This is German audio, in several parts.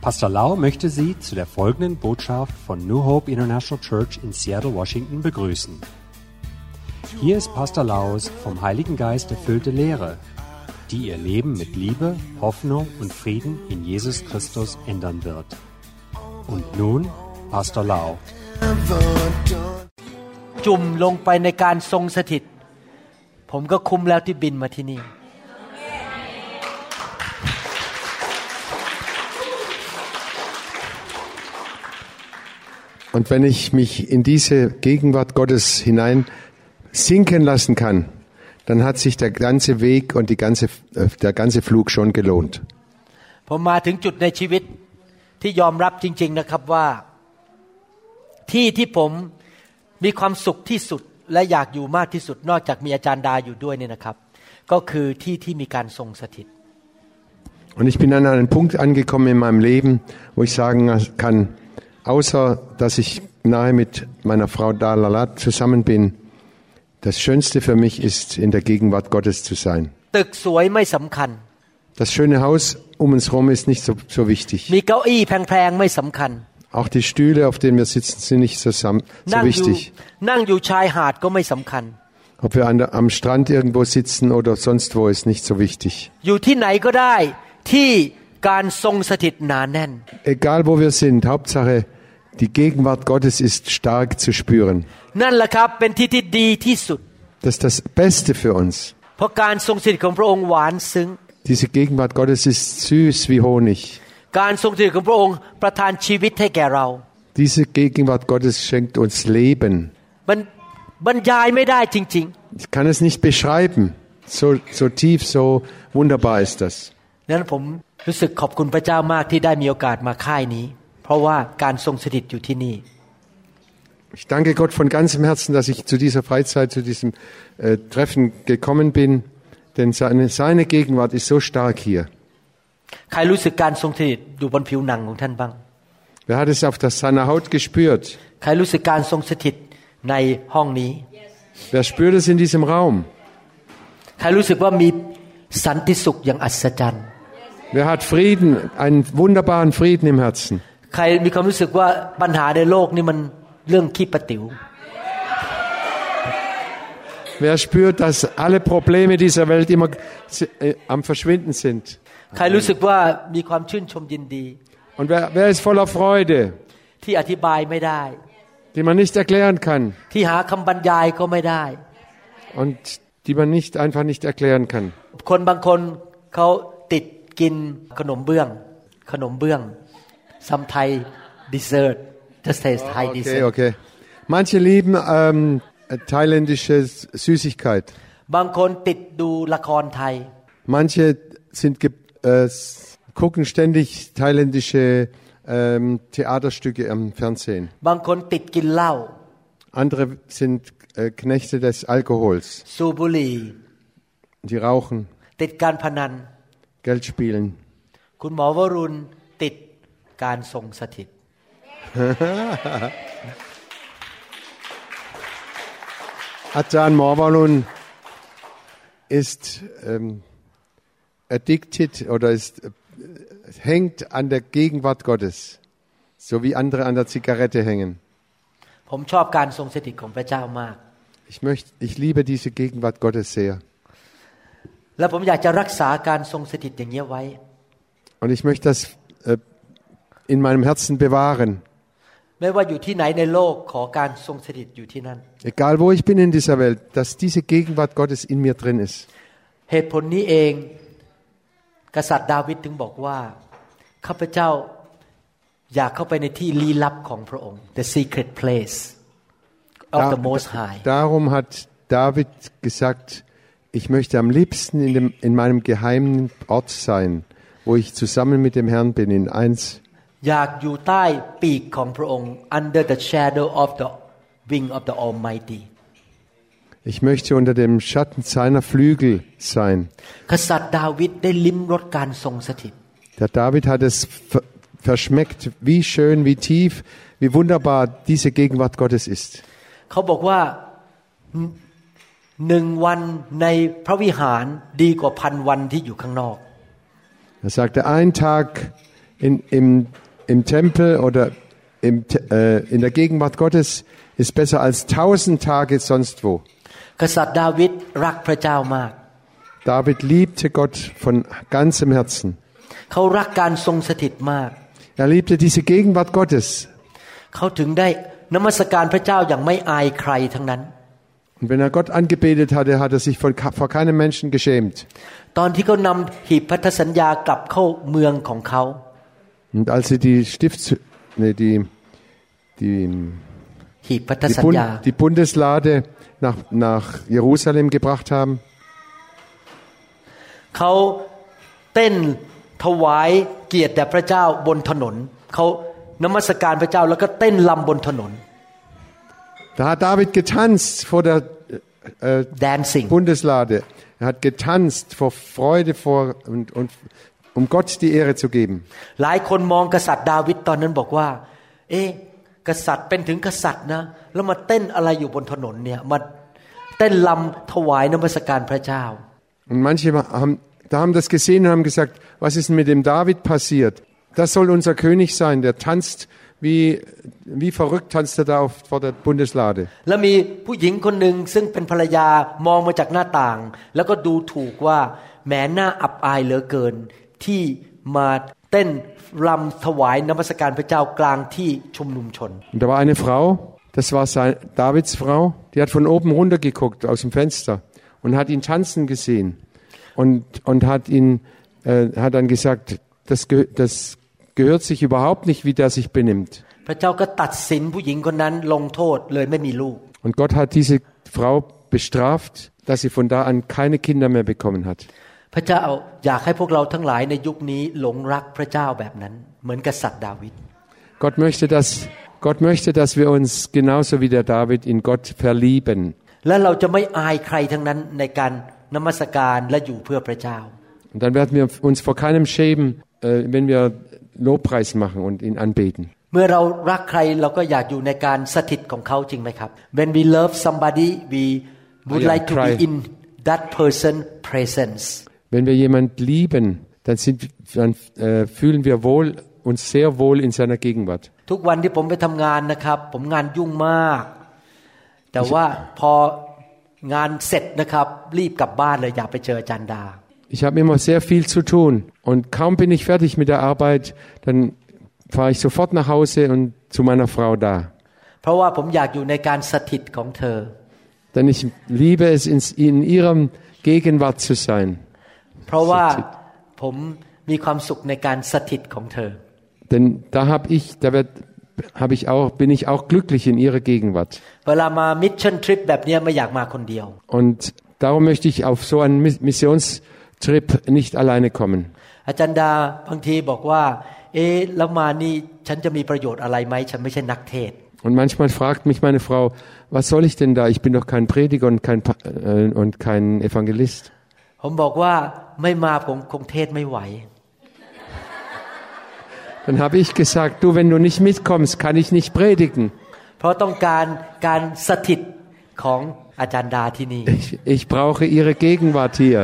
Pastor Lau möchte Sie zu der folgenden Botschaft von New Hope International Church in Seattle, Washington begrüßen. Hier ist Pastor Laus vom Heiligen Geist erfüllte Lehre, die Ihr Leben mit Liebe, Hoffnung und Frieden in Jesus Christus ändern wird. Und nun Pastor Lau. จุ่มลงไปในการทรงสถิต ผมก็คุ้มแล้วที่บินมาที่นี่ Und wenn ich mich in diese Gegenwart Gottes hinein sinken lassen kann, dann hat sich der ganze Weg und die ganze, äh, der ganze Flug schon gelohnt. ผมมาถึงจุดในชีวิตที่ยอมรับจริง ๆนะครับว่า ที่ที่ผมมีความสุขที่สุดและอยากอยู่มากที่สุด นอกจากมีอาจารย์ดาอยู่ด้วยเนี่ยนะครับ ก็คือที่ที่มีการทรงสถิต Und ich bin an einen Punkt angekommen in meinem Leben, wo ich sagen kann, außer dass ich nahe mit meiner Frau Dalalat zusammen bin, das Schönste für mich ist, in der Gegenwart Gottes zu sein. Das schöne Haus um uns herum ist nicht so, so wichtig. Auch die Stühle, auf denen wir sitzen, sind nicht so, so wichtig. Ob wir der, am Strand irgendwo sitzen oder sonst wo, ist nicht so wichtig. Egal wo wir sind, Hauptsache die Gegenwart Gottes ist stark zu spüren. นั่นแหละครับเป็นที่ที่ดีที่สุด Das ist das Beste für uns. เพราะการทรงสถิตของพระองค์หวานซึ้ง Diese Gegenwart Gottes ist süß wie Honig. การทรงสถิตของพระองค์ประทานชีวิตให้แก่เรา Diese Gegenwart Gottes schenkt uns Leben. บรรบรรยายไม่ได้จริง Ich kann es nicht beschreiben. So, so tief, so wunderbar ist das. ๆนั้นผมรู้สึกขอบคุณพระเจ้ามากที่ได้มีโอกาสมาค่ายนี้ เพราะว่าการทรงสถิตอยู่ที่นี่ Ich danke Gott von ganzem Herzen, dass ich zu dieser Freizeit, zu diesem äh, Treffen gekommen bin, denn seine, seine Gegenwart ist so stark hier. ใครรู้สึกการทรงสถิตอยู่บนผิวหนังของท่านบ้าง Wer hat es auf das, seiner Haut gespürt? ใครรู้สึกการทรงสถิตในห้องนี้ Wer spürt es in diesem Raum? ใครรู้สึกว่ามีสันติสุขอย่างอัศจรรย์ Wer hat Frieden, einen wunderbaren Frieden im Herzen? ใครมีความรู้สึกว่าปัญหาในโลกนี่มันเรื่องขี้ประติ๋ว Wer spürt, dass alle Probleme dieser Welt immer äh, am Verschwinden sind? ใครรู้สึกว่ามีความชื่นชมยินดี Und wer, wer ist voller Freude, ที่อธิบายไม่ได้ die man nicht erklären kann ที่หาคำบรรยายก็ไม่ได้ und die man nicht einfach nicht erklären kann? คนบางคนเขาติดกินขนมเบื้อง ขนมเบื้อง some Thai dessert just taste Thai Okay, dessert okay. Manche lieben ähm, thailändische Süßigkeit. บางคนติดดูละครไทย Manche sind ge äh, s- gucken ständig thailändische ähm, Theaterstücke am Fernsehen. บางคนติดกินเหล้า Andere sind äh, Knechte des Alkohols. สูบบุหรี่ Die rauchen, ติดการพนัน Geld spielen. คุณหมอวรุณติด การทรงสถิต Atan Morvalun ist ähm, addicted oder ist, äh, hängt an der Gegenwart Gottes, so wie andere an der Zigarette hängen. ผมชอบการทรงสถิตของพระเจ้ามาก Ich, möchte, ich liebe diese Gegenwart Gottes sehr. และผมอยากจะรักษาการทรงสถิตอย่างนี้ยไว้ Und ich möchte das äh, in meinem Herzen bewahren. ไม่ว่าอยู่ที่ไหนในโลกขอการทรงสถิตอยู่ที่นั่น Egal wo ich bin in dieser Welt, dass diese Gegenwart Gottes in mir drin ist. เหตุผลนี้เองกษัตริย์ดาวิดถึงบอกว่าข้าพเจ้าอยากเข้าไปในที่ลี้ลับของพระองค์ the secret place of Da- the Most High Darum hat David gesagt, ich möchte am liebsten in, dem, in meinem geheimen Ort sein, wo ich zusammen mit dem Herrn bin, in eins อยากอยู่ใต้ปีกของพระองค์ under the shadow of the wing of the Almighty Ich möchte unter dem Schatten seiner Flügel sein. กษัตริย์ดาวิดได้ลิ้มรสการทรงสถิต Der David hat es ver verschmeckt, wie schön, wie tief, wie wunderbar diese Gegenwart Gottes ist. เขาบอกว่าหนึ่งวันในพระวิหารดีกว่าพันวันที่อยู่ข้างนอก Er sagte, ein Tag in, im, im Tempel oder im, Te- äh, in der Gegenwart Gottes ist besser als tausend Tage sonst wo. กษัตริย์ดาวิดรักพระเจ้ามาก David liebte Gott von ganzem Herzen. เขารักการทรงสถิตมาก Er liebte diese Gegenwart Gottes. เขาถึงได้นมัสการพระเจ้าอย่างไม่อายใครทั้งนั้น Und wenn er Gott angebetet hatte, hat er sich von, ka- vor keinem Menschen geschämt. ตอนที่เขานำหีบพันธสัญญากลับเข้าเมืองของเขา Und als sie die Stifts, nee, die, die, หีบพันธ die, สัญ Bund, ญา die Bundeslade nach, nach Jerusalem gebracht haben, เขาเต้นถวายเกียรติแด่พระเจ้าบนถนน เขานมัสการพระเจ้าแล้วก็เต้นลำบนถนน da hat David getanzt vor der äh, dancing Bundeslade. Er hat getanzt vor Freude vor, und, und, um Gott die Ehre zu geben. หลายคนมองกษัตริย์ดาวิดตอนนั้นบอกว่า เอ๊ะกษัตริย์เป็นถึงกษัตริย์นะแล้วมาเต้นอะไรอยู่บนถนนเนี่ยมาเต้นลำถวายนมัสการพระเจ้า Und manche haben, da haben das gesehen und haben gesagt, was ist denn mit dem David passiert? Das soll unser König sein, der tanzt wie, wie verrückt tanzt er da auf, vor der Bundeslade. แล้วมีผู้หญิงคนหนึ่งซึ่งเป็นภรรยามองมาจากหน้าต่าง แล้วก็ดูถูกว่าแหมหน้าอับอายเหลือเกิน ที่มาเต้นรำถวายนมัสการพระเจ้ากลางที่ชุมนุมชน Und da war eine Frau, das war sein, Davids Frau, die hat von oben runter geguckt aus dem Fenster und hat ihn tanzen gesehen und, und hat ihn, äh, hat dann gesagt, das, geh- das gehört sich überhaupt nicht, wie der sich benimmt. พระเจ้าก็ตัดสินผู้หญิงคนนั้นลงโทษเลยไม่มีลูก Und Gott hat diese Frau bestraft, dass sie von da an keine Kinder mehr bekommen hat. พระเจ้าอยากให้พวกเราทั้งหลายในยุคนี้หลงรักพระเจ้าแบบนั้น เหมือนกษัตริย์ดาวิด Gott möchte, dass, Gott möchte, dass wir uns genauso wie der David in Gott verlieben. และเราจะไม่อายใครทั้งนั้นในการนมัสการและอยู่เพื่อพระเจ้า Und dann werden wir uns vor keinem schämen, äh, wenn wir Lobpreis machen und ihn anbeten. เมื่อเรารักใครเราก็อยากอยู่ในการสถิตของเขาจริงไหมครับ When we love somebody we would Ja, like to be cry. in that person presence Wenn wir jemand lieben, dann, sind, dann äh, fühlen wir wohl, uns sehr wohl in seiner Gegenwart. ทุกวันที่ผมไปทำงานนะครับ ผมงานยุ่งมาก แต่ว่าพองานเสร็จนะครับ รีบกลับบ้านเลยอยากไปเจออาจารย์ดา Ich habe immer sehr viel zu tun und kaum bin ich fertig mit der Arbeit, dann fahre ich sofort nach Hause und zu meiner Frau da. เพราะว่าผมอยากอยู่ในการสถิตของเธอ Denn ich liebe es, in, in ihrem Gegenwart zu sein. เพราะว่าผมมีความสุขในการสถิตของเธอ Denn da habe ich, da wird, habe ich auch, bin ich auch glücklich in ihrer Gegenwart. เวลามามิชชั่นทริปแบบเนี้ยไม่อยากมาคนเดียว Und darum möchte ich auf so einen Miss- Missionstrip nicht alleine kommen. อาจารย์ดาบางทีบอกว่า เอ๊ะแล้วมานี่ฉันจะมีประโยชน์อะไรไหมฉันไม่ใช่นักเทศน์ Und manchmal fragt mich meine Frau, was soll ich denn da? Ich bin doch kein Prediger und kein, Pa- äh, und kein Evangelist. ผมบอกว่าไม่มาผมคงเทศไม่ไหว Dann habe ich gesagt, du, wenn du nicht mitkommst, kann ich nicht predigen. เพราะต้องการการสถิตของอาจารย์ดาที่นี่ Ich, ich brauche ihre Gegenwart hier.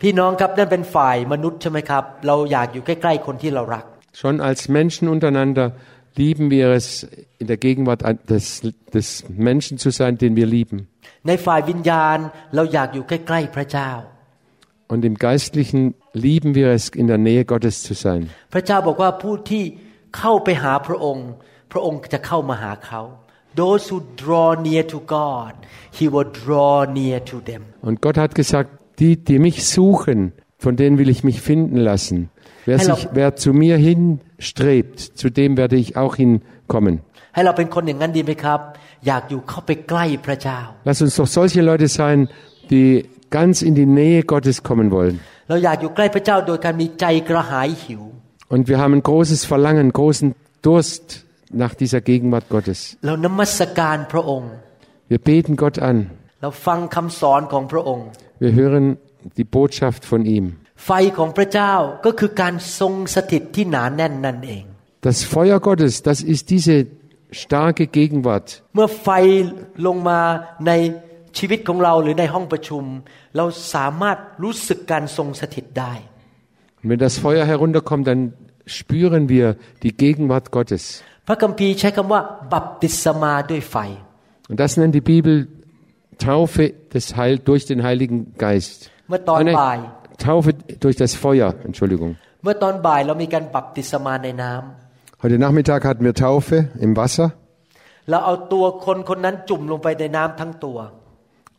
พี่น้องครับนั่นเป็นฝ่ายมนุษย์ใช่ไหมครับ เราอยากอยู่ใกล้ๆคนที่เรารัก Schon als Menschen untereinander lieben wir es, in der Gegenwart des, des Menschen zu sein, den wir lieben. Und im Geistlichen lieben wir es, in der Nähe Gottes zu sein. Und Gott hat gesagt, die, die mich suchen, von denen will ich mich finden lassen. Wer, sich, wer zu mir hinstrebt, zu dem werde ich auch hinkommen. Lass uns doch solche Leute sein, die ganz in die Nähe Gottes kommen wollen. Und wir haben ein großes Verlangen, großen Durst nach dieser Gegenwart Gottes. Wir beten Gott an. Wir hören die Botschaft von ihm. ไฟของพระเจ้าก็คือการทรงสถิตที่หนาแน่นนั่นเอง Das Feuer Gottes, das ist diese starke Gegenwart. เมื่อไฟลงมาในชีวิตของเราหรือในห้องประชุม เราสามารถรู้สึกการทรงสถิตได้ Und wenn das Feuer herunterkommt, dann spüren wir die Gegenwart Gottes. พระคัมภีร์ใช้คำว่า บัพติศมาด้วยไฟ Und das nennt die Bibel Taufe des Heil durch den Heiligen Geist. เมื่อตอน Ah, nein, บ่าย Taufe durch das Feuer, Entschuldigung. เมื่อตอนบ่ายเรามีการบัพติศมาในน้ำ Heute Nachmittag hatten wir Taufe im Wasser เราเอาตัวคนคนนั้นจุ่มลงไปในน้ำทั้งตัว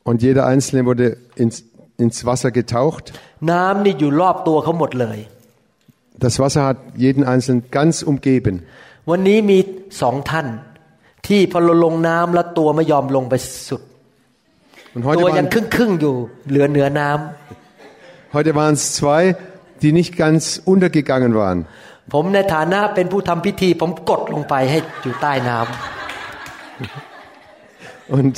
und jeder Einzelne wurde ins, ins Wasser getaucht. น้ำนี่อยู่รอบตัวเขาหมดเลย Das Wasser hat jeden Einzelnen ganz umgeben. วันนี้มีสองท่าน ที่พอเราลงน้ำแล้วตัวไม่ยอมลงไปสุด Und ตั heute วยัง waren, ครึ่งครึ่งๆอยู่เหลือเหนือน้ำ heute waren es zwei, die nicht ganz untergegangen waren. ผมในฐานะเป็นผู้ทำพิธี ผมกดลงไปให้อยู่ใต้น้ำ Und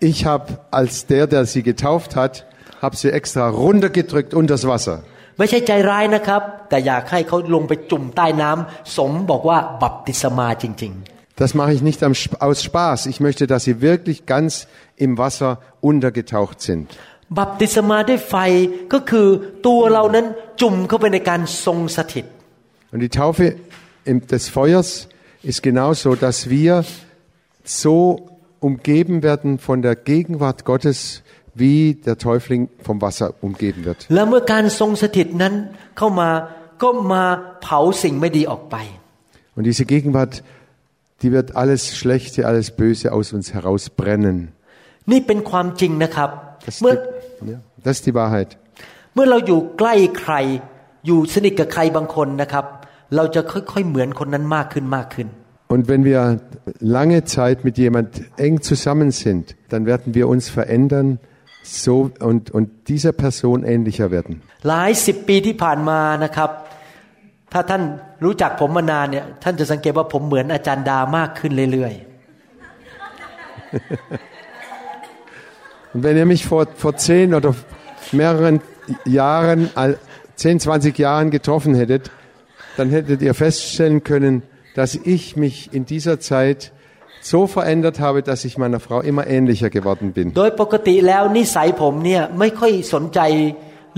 ich habe als der, der sie getauft hat, habe sie extra runtergedrückt unter das Wasser. ไม่ใช่ใจร้ายนะครับ แต่อยากให้เขาลงไปจุ่มใต้น้ำสมบอกว่าบัพติศมาจริง Das mache ich nicht am Sp- aus Spaß. Ich möchte, dass sie wirklich ganz im Wasser untergetaucht sind. ๆ บัพติศมาด้วยไฟก็คือตัวเรานั้นจุ่มเข้าไปในการทรงสถิต Und die Taufe im- des Feuers ist genauso, dass wir so umgeben werden von der Gegenwart Gottes, wie der Täufling vom Wasser umgeben wird. และเมื่อการทรงสถิตนั้นเข้ามาก็มาเผาสิ่งไม่ดีออกไป Und diese Gegenwart, die wird alles Schlechte, alles Böse aus uns herausbrennen. นี่เป็นความจริงนะครับ Das ist เมื่อ die, ja, das ist die Wahrheit. เมื่อเราอยู่ใกล้ใคร อยู่สนิทกับใครบางคนนะครับ เราจะค่อยๆเหมือนคนนั้นมากขึ้นมากขึ้น Und wenn wir lange Zeit mit jemand eng zusammen sind, dann werden wir uns verändern so und, und dieser Person ähnlicher werden. หลายสิบปีที่ผ่านมานะครับ ถ้าท่านรู้จักผมมานานเนี่ยท่านจะสังเกตว่าผมเหมือนอาจารย์ดามากขึ้นเรื่อย Und wenn ihr mich vor, vor zehn oder mehreren Jahren, al- 10, 20 Jahren getroffen hättet, dann hättet ihr feststellen können, dass ich mich in dieser Zeit so verändert habe, dass ich meiner Frau immer ähnlicher geworden bin. ๆ โดยปกติแล้วนิสัยผมเนี่ยไม่ค่อยสนใจ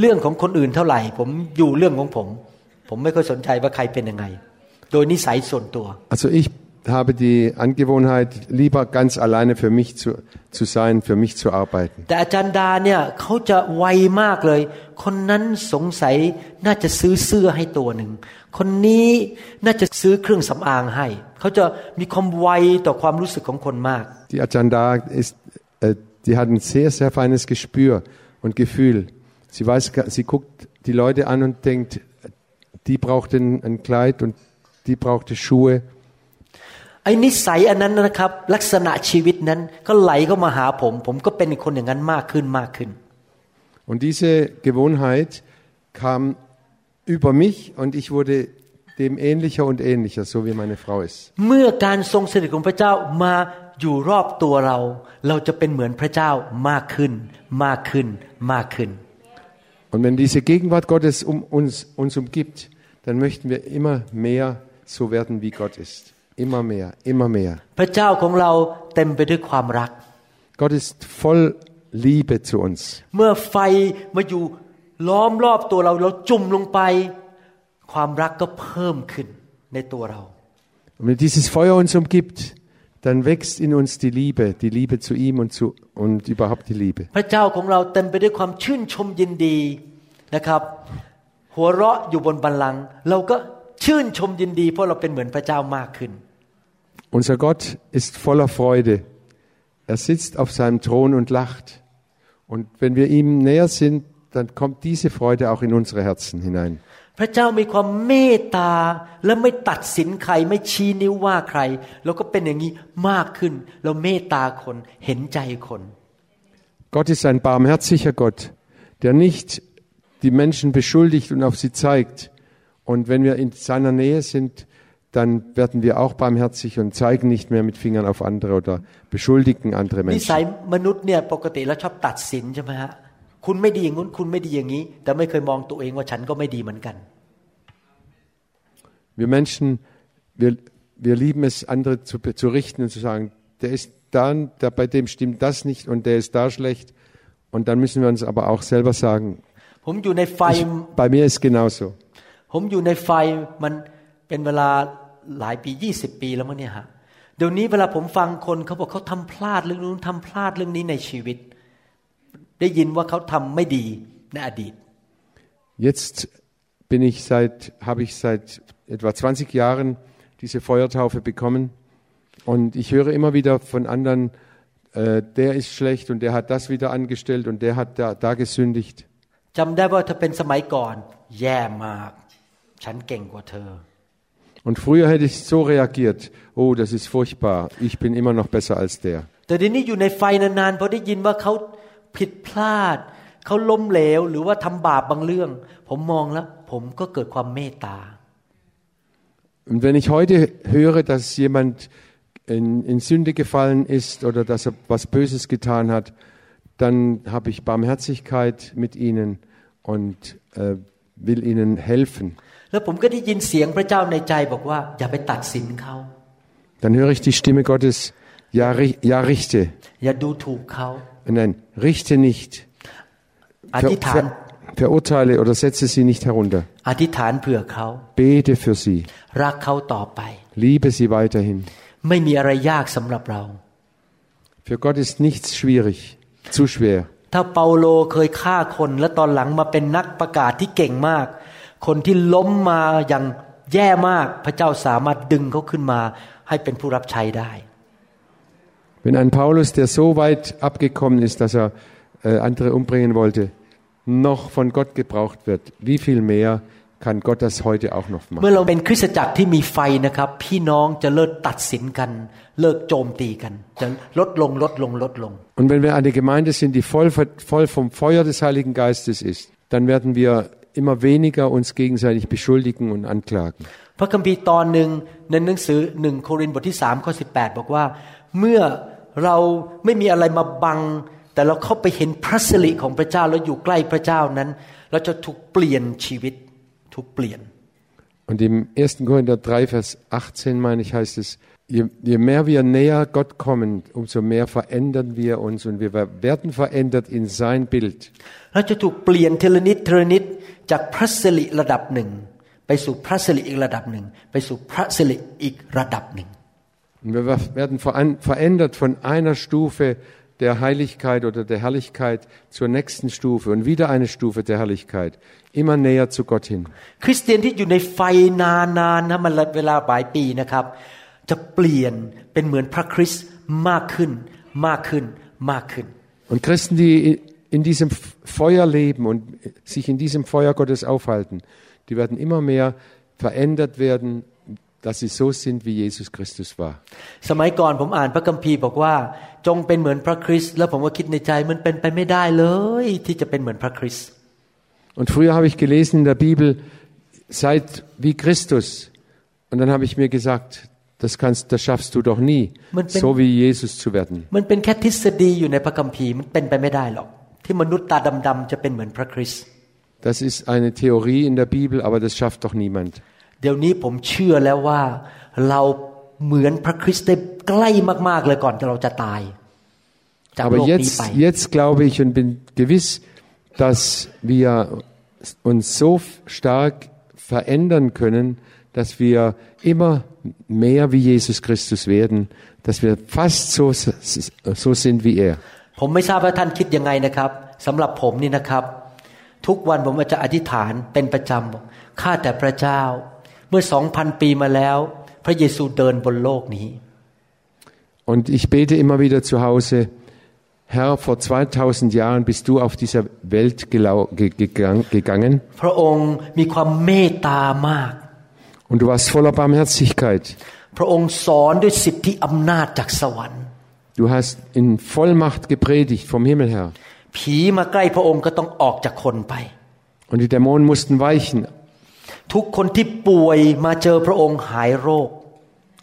เรื่องของคนอื่นเท่าไหร่ ผมอยู่เรื่องของผม ผมไม่ค่อยสนใจว่าใครเป็นยังไง โดยนิสัยส่วนตัว Also ich habe die Angewohnheit, lieber ganz alleine für mich zu, zu sein, für mich zu arbeiten. แต่อาจารย์ดาเนี่ยเขาจะไวมากเลย คนนั้นสงสัยน่าจะซื้อเสื้อให้ตัวหนึ่ง คนนี้น่าจะซื้อเครื่องสำอางให้ เขาจะมีความไวต่อความรู้สึกของคนมาก Die Ajanda ist, äh, die hat ein sehr, sehr feines Gespür und Gefühl. Sie weiß, ga- sie guckt die Leute an und denkt, die braucht ein, ein Kleid und die brauchte Schuhe. ไอ้นิสัยอันนั้นนะครับ ลักษณะชีวิตนั้นก็ไหลเข้ามาหาผม ผมก็เป็นคนอย่างนั้นมากขึ้นมากขึ้น Und diese Gewohnheit kam über mich und ich wurde dem ähnlicher und ähnlicher, so wie meine Frau ist. เมื่อการทรงสถิตของพระเจ้ามาอยู่รอบตัวเรา เราจะเป็นเหมือนพระเจ้ามากขึ้น มากขึ้น มากขึ้น Und wenn diese Gegenwart Gottes um uns, uns umgibt, dann möchten wir immer mehr so werden, wie Gott ist. Immer mehr, immer mehr. พระเจ้าของเราเต็มไปด้วยความรัก Gott ist voll Liebe zu uns. เมื่อไฟมาอยู่ล้อมรอบตัวเราเราจุ่มลงไป ความรักก็เพิ่มขึ้นในตัวเรา Und wenn dieses Feuer uns umgibt, dann wächst in uns die Liebe, die Liebe zu ihm und, zu, und überhaupt die Liebe. พระเจ้าของเราเต็มไปด้วยความชื่นชมยินดีนะครับ หัวเราะอยู่บนบัลลังก์เราก็ ชื่นชมยินดี เพราะเราเป็นเหมือนพระเจ้ามากขึ้น Unser Gott ist voller Freude. Er sitzt auf seinem Thron und lacht. Und wenn wir ihm näher sind, dann kommt diese Freude auch in unsere Herzen hinein. พระเจ้ามีความเมตตาและไม่ตัดสินใครไม่ชี้นิ้วว่าใคร เราก็เป็นอย่างนี้มากขึ้น เราเมตตาคนเห็นใจคน Gott ist ein barmherziger Gott, der nicht die Menschen beschuldigt und auf sie zeigt. Und wenn wir in seiner Nähe sind, dann werden wir auch barmherzig und zeigen nicht mehr mit Fingern auf andere oder beschuldigen andere นิสัย Menschen. มนุษย์เนี่ยปกติแล้วชอบตัดสินใช่ไหมฮะคุณไม่ดีอย่างนู้นคุณไม่ดีอย่างนี้ แต่ไม่เคยมองตัวเองว่าฉันก็ไม่ดีเหมือนกัน Wir Menschen, wir, wir lieben es, andere zu, zu richten und zu sagen, der ist da, der, bei dem stimmt das nicht und der ist da schlecht. Und dann müssen wir uns aber auch selber sagen, ผมอยู่ในไฟ Ich, bei mir ist genauso. ผมอยู่ในไฟมันเป็นเวลาหลายปียี่สิบปีแล้วมั้งเนี่ยฮะเดี๋ยวนี้เวลาผมฟังคนเขาบอกเขาทำพลาดเรื่องนู้นทำพลาดเรื่องนี้ในชีวิต ได้ยินว่าเขาทำไม่ดีในอดีต Jetzt bin ich seit, habe ich seit etwa 20 Jahren diese Feuertaufe bekommen und ich höre immer wieder von anderen, äh, der ist schlecht und der hat das wieder angestellt und der hat da, da gesündigt. จำได้ว่าถ้าเป็นสมัยก่อน แย่มาก ฉันเก่งกว่าเธอ Und früher hätte ich so reagiert, oh, das ist furchtbar, ich bin immer noch besser als der. แต่ทีนี้อยู่ในไฟนานๆพอได้ยินว่าเขาผิดพลาด เขาล้มเหลว หรือว่าทำบาปบางเรื่อง ผมมองแล้ว ผมก็เกิดความเมตตา Und wenn ich heute höre, dass jemand in, in Sünde gefallen ist oder dass er was Böses getan hat, dann habe ich Barmherzigkeit mit ihnen und äh, will ihnen helfen. แล้วผมก็ได้ยินเสียงพระเจ้าในใจบอกว่า อย่าไปตัดสินเขา Dann höre ich die Stimme Gottes, ja, ri- ja richte. อย่าดูถูกเขา Nein, richte nicht. อ Ver, ธิษฐาน ver, verurteile oder setze sie nicht herunter. อธิษฐานเผื่อเขา Bete für sie. รักเขาต่อไป Liebe sie weiterhin. ไม่มีอะไรยากสำหรับเรา Für Gott ist nichts schwierig, zu schwer. ถ้าเปาโลเคยฆ่าคนและตอนหลังมาเป็นนักประกาศที่เก่งมาก คนที่ล้มมาอย่างแย่มาก พระเจ้าสามารถดึงเขาขึ้นมาให้เป็นผู้รับใช้ได้ Wenn ein Paulus, der so weit abgekommen ist, dass er äh, andere umbringen wollte, noch von Gott gebraucht wird, wie viel mehr kann Gott das heute auch noch เมื่อ machen? เราเป็นคริสตจักรที่มีไฟนะครับ พี่น้องจะเลิกตัดสินกัน เลิกโจมตีกัน จะลดลงลดลงลดลง Und wenn wir eine Gemeinde sind, die voll, voll vom Feuer des Heiligen Geistes ist, dann werden wir immer weniger uns gegenseitig beschuldigen und anklagen. พระคัมภีร์ตอนหนึ่งในหนังสือหนึ่งโครินธ์บทที่สามข้อสิบอกว่า เมื่อเราไม่มีอะไรมาบัง แต่เราเข้าไปเห็นพระสิริของพระเจ้าแล้วอยู่ใกล้พระเจ้านั้น เราจะถูกเปลี่ยนชีวิตถูกเปลี่ยน Und im 1. Korinther 3, Vers 18, meine ich, heißt es, je, je mehr wir näher Gott kommen, umso mehr verändern wir uns und wir werden verändert in sein Bild. เราจะถูกเปลี่ยนทีละนิดทีละนิดจากพระสิริระดับหนึ่ง ไปสู่พระสิริอีกระดับหนึ่ง ไปสู่พระสิริอีกระดับหนึ่ง Und wir werden veran- verändert von einer Stufe der Heiligkeit oder der Herrlichkeit zur nächsten Stufe und wieder eine Stufe der Herrlichkeit, immer näher zu Gott hin. คริสเตียนที่อยู่ในไฟนานๆนะมันเวลาหลายปีนะครับ จะเปลี่ยนเป็นเหมือนพระคริสต์มากขึ้น มากขึ้น มากขึ้น Und Christen, die in diesem Feuer leben und sich in diesem Feuer Gottes aufhalten, die werden immer mehr verändert werden, dass sie so sind, wie Jesus Christus war. สมัยก่อนผมอ่านพระคัมภีร์บอกว่า จงเป็นเหมือนพระคริสต์แล้วผมก็คิดในใจมันเป็นไปไม่ได้เลย ที่จะเป็นเหมือนพระคริสต์ Und früher habe ich gelesen in der Bibel, seid wie Christus. Und dann habe ich mir gesagt, das kannst, das schaffst du doch nie, Man bin- so wie Jesus zu werden. มันเป็นแค่ทฤษฎีอยู่ในพระคัมภีร์มันเป็นไปไม่ได้หรอก ที่มนุษย์ตาดำๆจะเป็นเหมือนพระคริสต์ Das ist eine Theorie in der Bibel, aber das schafft doch niemand. เดี๋ยวนี้ผมเชื่อแล้วว่าเราเหมือนพระคริสต์ได้ใกล้มากๆเลยก่อนที่เราจะตาย จากโล Aber กนี้ jetzt, ไป jetzt glaube ich und bin gewiss, dass wir uns so stark verändern können, dass wir immer mehr wie Jesus Christus werden, dass wir fast so, so sind wie er. ผมไม่ทราบว่าท่านคิดยังไงนะครับสำหรับผมนี่นะครับ ทุกวันผมจะอธิษฐานเป็นประจำบอกข้าแต่พระเจ้า เมื่อสองพันปีมาแล้ว พระเยซูเดินบนโลกนี้ Und ich bete immer wieder zu Hause, Herr, vor 2000 Jahren bist du auf dieser Welt gelau- ge- gegang- gegangen พระองค์มีความเมตตามาก und du warst voller Barmherzigkeit. พระองค์สอนด้วยสิทธิอำนาจจากสวรรค์ Du hast in Vollmacht gepredigt vom Himmel her. ผีมาใกล้พระองค์ก็ต้องออกจากคนไป Und die Dämonen mussten weichen. ทุกคนที่ป่วยมาเจอพระองค์หายโรค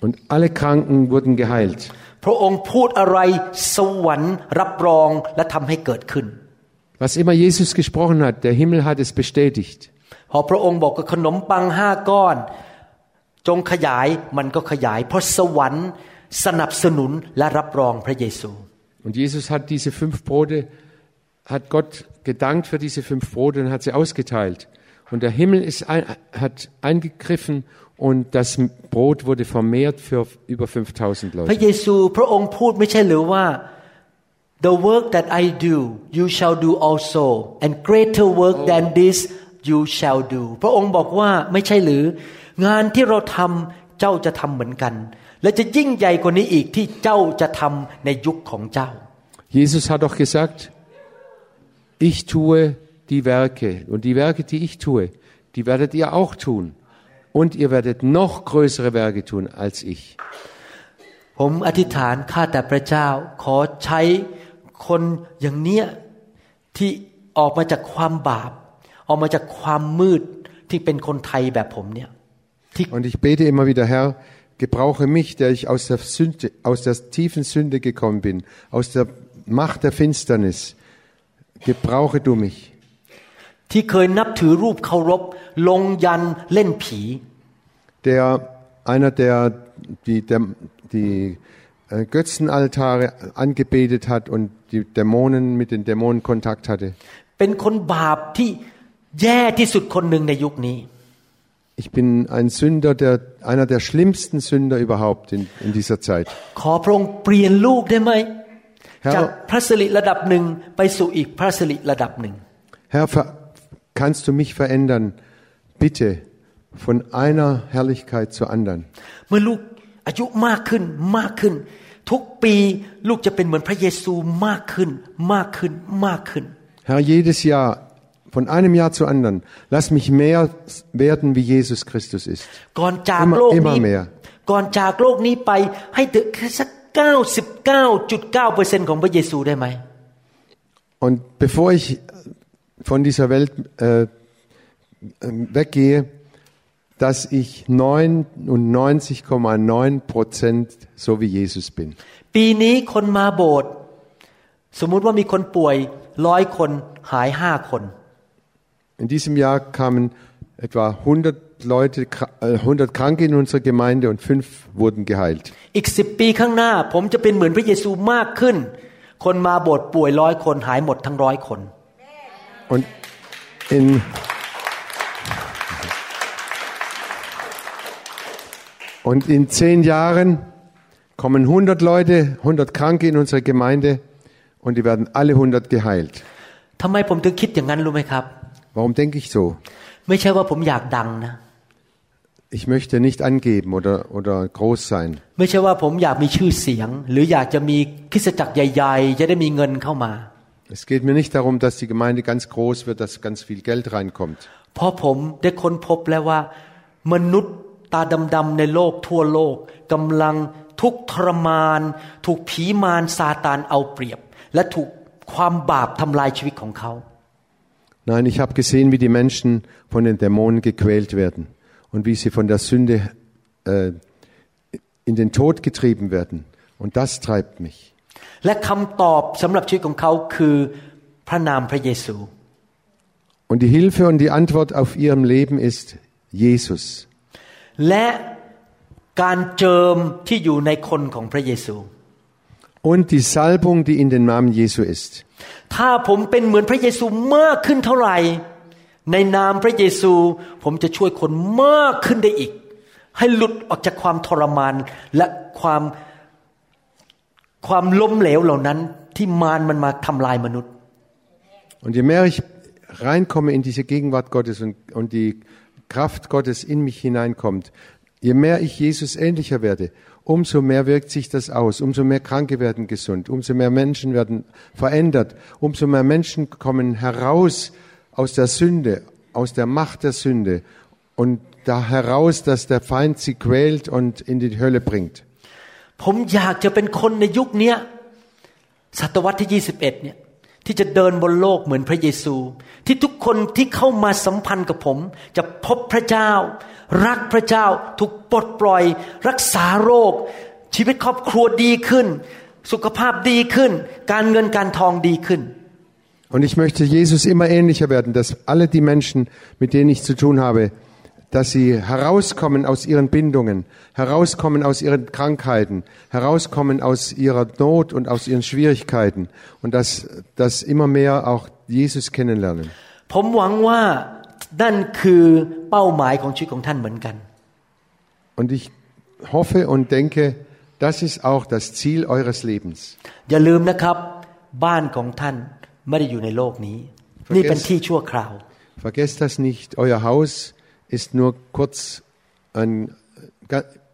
Und alle Kranken wurden geheilt. พระองค์พูดอะไรสวรรค์รับรองและทำให้เกิดขึ้น Was immer Jesus gesprochen hat, der Himmel hat es bestätigt. พอพระองค์บอกกับขนมปังห้าก้อน จงขยายมันก็ขยาย เพราะสวรรค์ สนับสนุนและรับรองพระเยซู Und Jesus hat diese fünf Brote hat Gott gedankt für diese fünf Brote und hat sie ausgeteilt. Und der Himmel ist ein, hat eingegriffen und das Brot wurde vermehrt für über 5000 พระ Leute. เยซูพระองค์พูดไม่ใช่หรือว่า the work that I do you shall do also and greater work than this you shall do พระองค์บอกว่าไม่ใช่หรือ งานที่เราทำเจ้าจะทำเหมือนกัน และจะยิ่งใหญ่กว่านี้อีกที่เจ้าจะทำในยุคของเจ้า Jesus hat doch gesagt, ich tue die Werke und die Werke, die ich tue, die werdet ihr auch tun. Und ihr werdet noch größere Werke tun als ich. ผมอธิษฐานข้าแต่พระเจ้า ขอใช้คนอย่างเนี้ยที่ออกมาจากความบาป ออกมาจากความมืดที่เป็นคนไทยแบบผมเนี่ย Und ich bete immer wieder, Herr, gebrauche mich, der ich aus der Sünde, aus der tiefen Sünde gekommen bin, aus der Macht der Finsternis. Gebrauche du mich. ที่เคยนับถือรูปเคารพ ลงยันเล่นผี Der, einer, der die, der, die äh, Götzenaltare angebetet hat und die Dämonen mit den Dämonen Kontakt hatte. เป็นคนบาปที่แย่ที่สุดคนหนึ่งในยุคนี้ Ich bin ein Sünder, der, einer der schlimmsten Sünder überhaupt in, in dieser Zeit. ขอพระองค์เปลี่ยนลูกได้ไหม Herr จากพระสิริระดับหนึ่งไปสู่อีกพระสิริระดับหนึ่ง Herr, ver, kannst du mich verändern? Bitte, von einer Herrlichkeit zur anderen. เมื่อลูกอายุมากขึ้นมากขึ้น ทุกปีลูกจะเป็นเหมือนพระเยซูมากขึ้น มากขึ้นมากขึ้น Herr, jedes Jahr, von einem Jahr zu anderen, lass mich mehr werden, wie Jesus Christus ist. ก่อนจาก Immer- โลกนี้ immer mehr ก่อนจากโลกนี้ไปให้ถึงแค่สัก99.9เปอร์เซ็นของพระเยซูได้ไหม Und bevor ich von dieser Welt äh, weggehe, dass ich 99,9 Prozent so wie Jesus bin. ปีนี้คนมาโบสถ์สมมุติว่ามีคนป่วยร้อยคนหายห้าคน In diesem Jahr kamen etwa 100 Leute, kra- äh, 100 Kranke in unsere Gemeinde und fünf wurden geheilt. อีกสิบปีข้างหน้า ผมจะเป็นเหมือนพระเยซูมากขึ้น คนมาโบสถ์ป่วยร้อยคนหายหมดทั้งร้อยคน Und in, und in zehn Jahren kommen 100 Leute, 100 Kranke in unsere Gemeinde und die werden alle 100 geheilt. ทำไมผมถึงคิดอย่างนั้นรู้ไหมครับ Warum denke ich so? ไม่ใช่ว่าผมอยากดังนะ Ich möchte nicht angeben oder, oder groß sein. ไม่ใช่ว่าผมอยากมีชื่อเสียง หรืออยากจะมีคริสตจักรใหญ่ ๆ จะได้มีเงินเข้ามา Es geht mir nicht darum, dass die Gemeinde ganz groß wird, dass ganz viel Geld reinkommt. เพราะผมได้ค้นพบแล้วว่ามนุษย์ตาดำๆในโลกทั่วโลกกำลังทุกข์ทรมาน ถูกผีมารซาตานเอาเปรียบ และถูกความบาปทำลายชีวิตของเขา Nein, ich habe gesehen, wie die Menschen von den Dämonen gequält werden und wie sie von der Sünde äh, in den Tod getrieben werden. Und das treibt mich. Und die Hilfe und die Antwort auf ihrem Leben ist Jesus. Und die Salbung, die in den Namen Jesu ist. ถ้าผมเป็นเหมือนพระเยซูมากขึ้นเท่าไหร่ ในนามพระเยซูผมจะช่วยคนมากขึ้นได้อีก ให้หลุดออกจากความทรมานและความความล้มเหลวเหล่านั้นที่มารมันมาทำลายมนุษย์ Und je mehr ich reinkomme in diese Gegenwart Gottes und, und die Kraft Gottes in mich hineinkommt, je mehr ich Jesus ähnlicher werde, umso mehr wirkt sich das aus, umso mehr Kranke werden gesund, umso mehr Menschen werden verändert, umso mehr Menschen kommen heraus aus der Sünde, aus der Macht der Sünde und da heraus, dass der Feind sie quält und in die Hölle bringt. ผมอยากจะเป็นคนในยุคเนี้ยศตวรรษที่ 21เนี่ย ที่จะเดินบนโลกเหมือนพระเยซู ที่ทุกคนที่เข้ามาสัมพันธ์กับผม จะพบพระเจ้า รักพระเจ้าถูกปลดปล่อย รักษาโรค ชีวิตครอบครัวดีขึ้น สุขภาพดีขึ้น การเงินการทองดีขึ้น Und ich möchte Jesus immer ähnlicher werden, dass alle die Menschen, mit denen ich zu tun habe, dass sie herauskommen aus ihren Bindungen, herauskommen aus ihren Krankheiten, herauskommen aus ihrer Not und aus ihren Schwierigkeiten und dass, dass immer mehr auch Jesus kennenlernen. ผมหวังว่านั่นคือเป้าหมายของชีวิตของท่านเหมือนกัน Und ich hoffe und denke, das ist auch das Ziel eures Lebens. อย่าลืมนะครับ บ้านของท่านไม่ได้อยู่ในโลกนี้ นี่เป็นที่ชั่วคราว Vergesst das nicht, euer Haus ist nur kurz ein,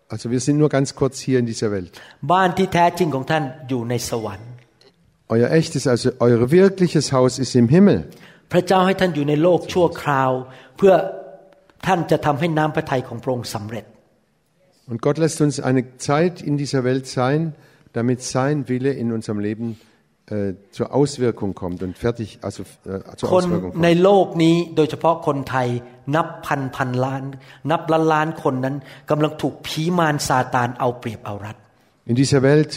also wir sind nur ganz kurz hier in dieser Welt. บ้านที่แท้จริงของท่านอยู่ในสวรรค์ Euer echtes, also euer wirkliches Haus ist im Himmel. พระเจ้าให้ท่านอยู่ในโลกชั่วคราว เพื่อท่านจะทำให้น้ำพระทัยของพระองค์สำเร็จ Und Gott lässt uns eine Zeit in dieser Welt sein, damit sein Wille in unserem Leben äh, zur Auswirkung kommt und fertig, also äh, zur คน Auswirkung ใน kommt. โลกนี้โดยเฉพาะคนไทยนับพันพันล้าน นับล้านล้านคนนั้นกำลังถูกผีมารซาตานเอาเปรียบเอารัด In dieser Welt,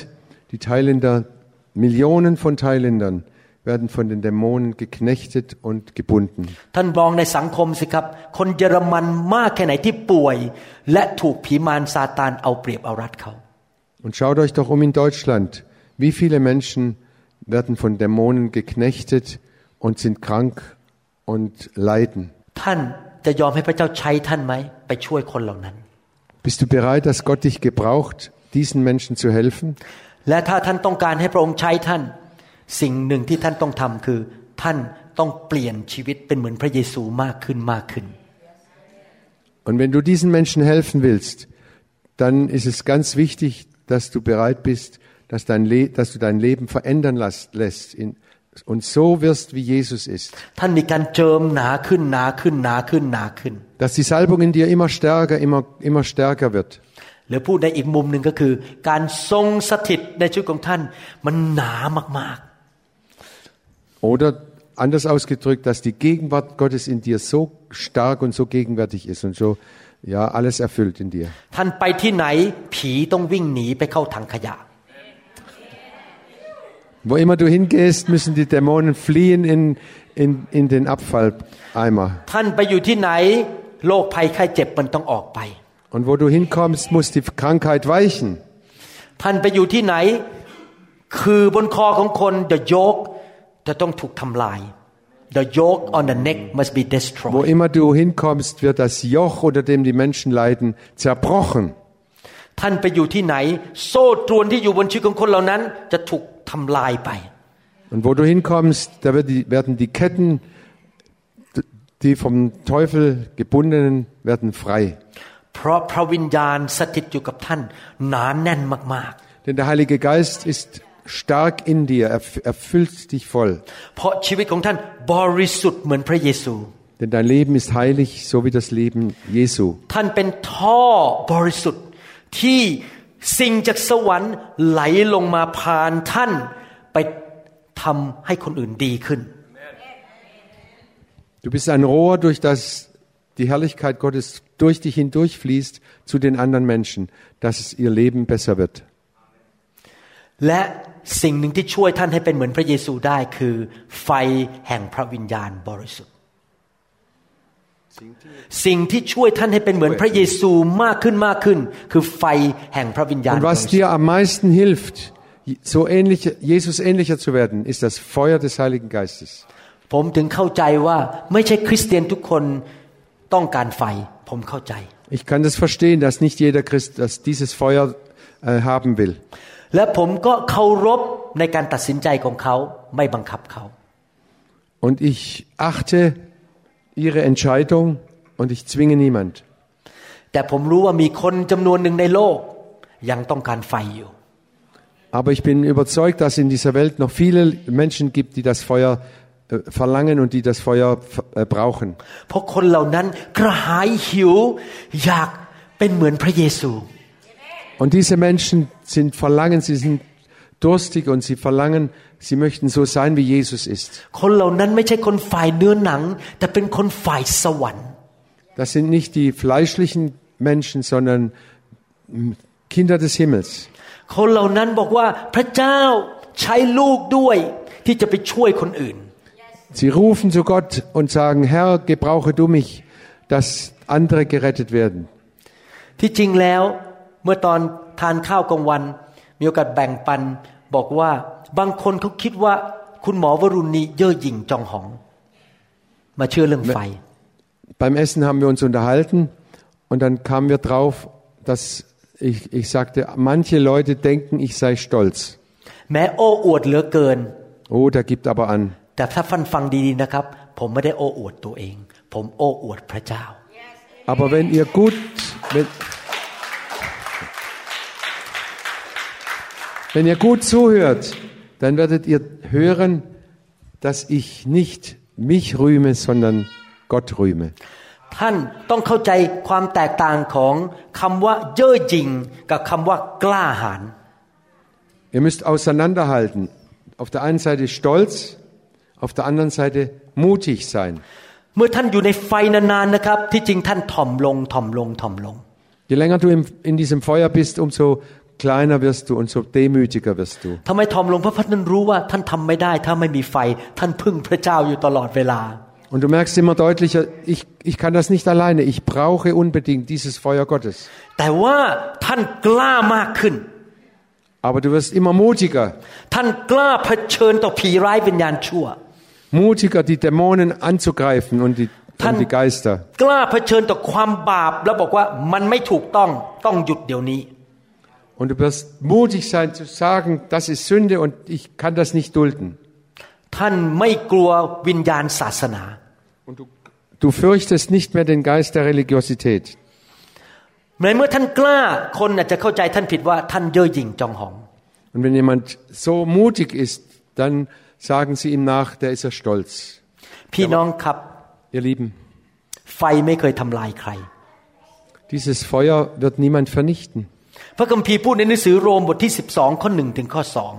die Thailänder, Millionen von Thailändern werden von den Dämonen geknechtet und gebunden. ท่านมองในสังคมสิครับ คนเยอรมันมากแค่ไหนที่ป่วย และถูกผีมารซาตานเอาเปรียบเอารัดเขา Und schaut euch doch um in Deutschland, wie viele Menschen werden von Dämonen geknechtet und sind krank und leiden. ท่านจะยอมให้พระเจ้าใช้ท่านไหมไปช่วยคนเหล่านั้น Bist du bereit, dass Gott dich gebraucht, diesen Menschen zu helfen? และถ้าท่านต้องการให้พระองค์ใช้ท่าน สิ่งหนึ่งที่ท่านต้องทำคือ ท่านต้องเปลี่ยนชีวิตเป็นเหมือนพระเยซูมากขึ้นมากขึ้น Und wenn du diesen Menschen helfen willst, dann ist es ganz wichtig, dass du bereit bist, dass, dein Le dass du dein Leben verändern las- lässt in, und so wirst, wie Jesus ist. ท่านมีการเจิมหนาขึ้นหนาขึ้นหนาขึ้นหนาขึ้น Dass die Salbung in dir immer stärker, immer, immer stärker wird. หรือพูดในอีกมุมหนึ่งก็คือ การทรงสถิตในชีวิตของท่านมันหนามาก Oder anders ausgedrückt, dass die Gegenwart Gottes in dir so stark und so gegenwärtig ist und so, ja, alles erfüllt in dir. ๆ ท่านไปที่ไหนผีต้องวิ่งหนีไปเข้าถังขยะ Wo immer du hingehst, müssen die Dämonen fliehen in, in, in den Abfalleimer. ท่านไปอยู่ที่ไหนโรคภัยไข้เจ็บมันต้องออกไป Und wo du hinkommst, muss die Krankheit weichen. ท่านไปอยู่ที่ไหน คือบนคอของคน the yoke จะต้องถูกทำลาย the yoke on the neck must be Wo destroyed immer du hinkommst, wird das Joch, unter dem die Menschen leiden, zerbrochen. ท่านไปอยู่ที่ไหน โซ่ตรวนที่อยู่บนชีวิตของคนเหล่านั้น จะถูก ทำลายไป Und wo du hinkommst, da wird die, werden die Ketten, die vom Teufel gebundenen, werden frei. เพราะพระวิญญาณสถิตอยู่กับท่านหนานแน่นมาก Denn der Heilige Geist ist stark in dir, er f- erfüllt dich voll. ๆ เพราะชีวิตของท่านบริสุทธิ์เหมือนพระเยซู Denn dein Leben ist heilig, so wie das Leben Jesu. ท่านเป็นท่อบริสุทธิ์ที่ สิ่งจากสวรรค์ไหลลงมาผ่านท่านไปทำให้คนอื่นดีขึ้น Du bist ein Rohr, durch das die Herrlichkeit Gottes durch dich hindurchfließt zu den anderen Menschen, dass es ihr Leben besser wird. และสิ่งหนึ่งที่ช่วยท่านให้เป็นเหมือนพระเยซูได้คือไฟแห่งพระวิญญาณบริสุทธิ์ สิ่งที่ช่วยท่านให้เป็นเหมือนพระเยซูมากขึ้นมากขึ้น คือไฟแห่งพระวิญญาณ Und บริ was สุทธิ์ dir am meisten hilft, so ähnlich, Jesus ähnlicher zu werden, ist das Feuer des Heiligen Geistes. ผมถึงเข้าใจว่าไม่ใช่คริสเตียนทุกคนต้องการไฟ ผมเข้าใจ Ich kann das verstehen, dass nicht jeder Christ dass dieses Feuer äh, haben will. และผมก็เคารพในการตัดสินใจของเขาไม่บังคับเขา Und ich achte ihre Entscheidung und ich zwinge niemand. แต่ผมรู้ว่ามีคนจำนวนหนึ่งในโลกยังต้องการไฟอยู่ Aber ich bin überzeugt, dass in dieser Welt noch viele Menschen gibt, die das Feuer äh, verlangen und die das Feuer äh, brauchen. เพราะคนเหล่านั้นกระหายหิว อยากเป็นเหมือนพระเยซู Und diese Menschen sind verlangen, sie sind durstig und sie verlangen, sie möchten so sein, wie Jesus ist. คนเหล่านั้นไม่ใช่คนฝ่ายเนื้อหนัง แต่เป็นคนฝ่ายสวรรค์ Das sind nicht die fleischlichen Menschen, sondern mm, Kinder des Himmels. คนเหล่านั้นบอกว่าพระเจ้าใช้ลูกด้วยที่จะไปช่วยคนอื่น Sie rufen zu Gott und sagen, Herr, gebrauche du mich, dass andere gerettet werden. ที่จริงแล้วเมื่อตอนทานข้าวกลางวัน มีโอกาสแบ่งปัน บอกว่าบางคนเขาคิดว่าคุณหมอวรุณนีเย่อหยิ่งจองหอง มาเชื่อเรื่องไฟ Beim Essen haben wir uns unterhalten und dann kamen wir drauf, dass ich, ich sagte, manche Leute denken, ich sei stolz. แม้โอ้อวดเหลือเกิน Oh, der gibt aber an. แต่ถ้าฟันฟังดีๆนะครับ ผมไม่ได้โอ้อวดตัวเอง ผมโอ้อวดพระเจ้า Aber wenn ihr gut, wenn, wenn ihr gut zuhört, dann werdet ihr hören, dass ich nicht mich rühme, sondern Gott rühme. ท่านต้องเข้าใจความแตกต่างของคำว่าเย่อหยิ่งกับคำว่ากล้าหาญ Ihr müsst auseinanderhalten. Auf der einen Seite stolz, auf der anderen Seite mutig sein. เมื่อท่านอยู่ในไฟนานๆนะครับ ที่จริงท่านถ่อมลงถ่อมลงถ่อมลง Je länger du im, in diesem Feuer bist, umso kleiner wirst du und so demütiger wirst du. ทำไมถ่อมลงเพราะท่านรู้ว่าท่านทำไม่ได้ ถ้าไม่มีไฟ ท่านพึ่งพระเจ้าอยู่ตลอดเวลา Und du merkst immer deutlicher, ich, ich kann das nicht alleine. Ich brauche unbedingt dieses Feuer Gottes. แต่ว่าท่านกล้ามากขึ้น Aber du wirst immer mutiger. ท่านกล้าเผชิญต่อผีร้ายวิญญาณชั่ว Mutiger, die Dämonen anzugreifen und die, und die Geister. Und du wirst mutig sein zu sagen, das ist Sünde und ich kann das nicht dulden. ท่านไม่กลัววิญญาณศาสนา Und du, du fürchtest nicht mehr den Geist der Religiosität. ในเมื่อท่านกล้าคนอาจจะเข้าใจท่านผิดว่าท่านเย่อหยิ่งจองหอง Und wenn jemand so mutig ist, dann sagen sie ihm nach, der ist ja stolz. พี่น้องครับ Ihr Lieben, ไฟไม่เคยทำลายใคร dieses Feuer wird niemand vernichten. พระคัมภีร์พูดในหนังสือโรมบทที่ 12 ข้อหนึ่งถึงข้อสอง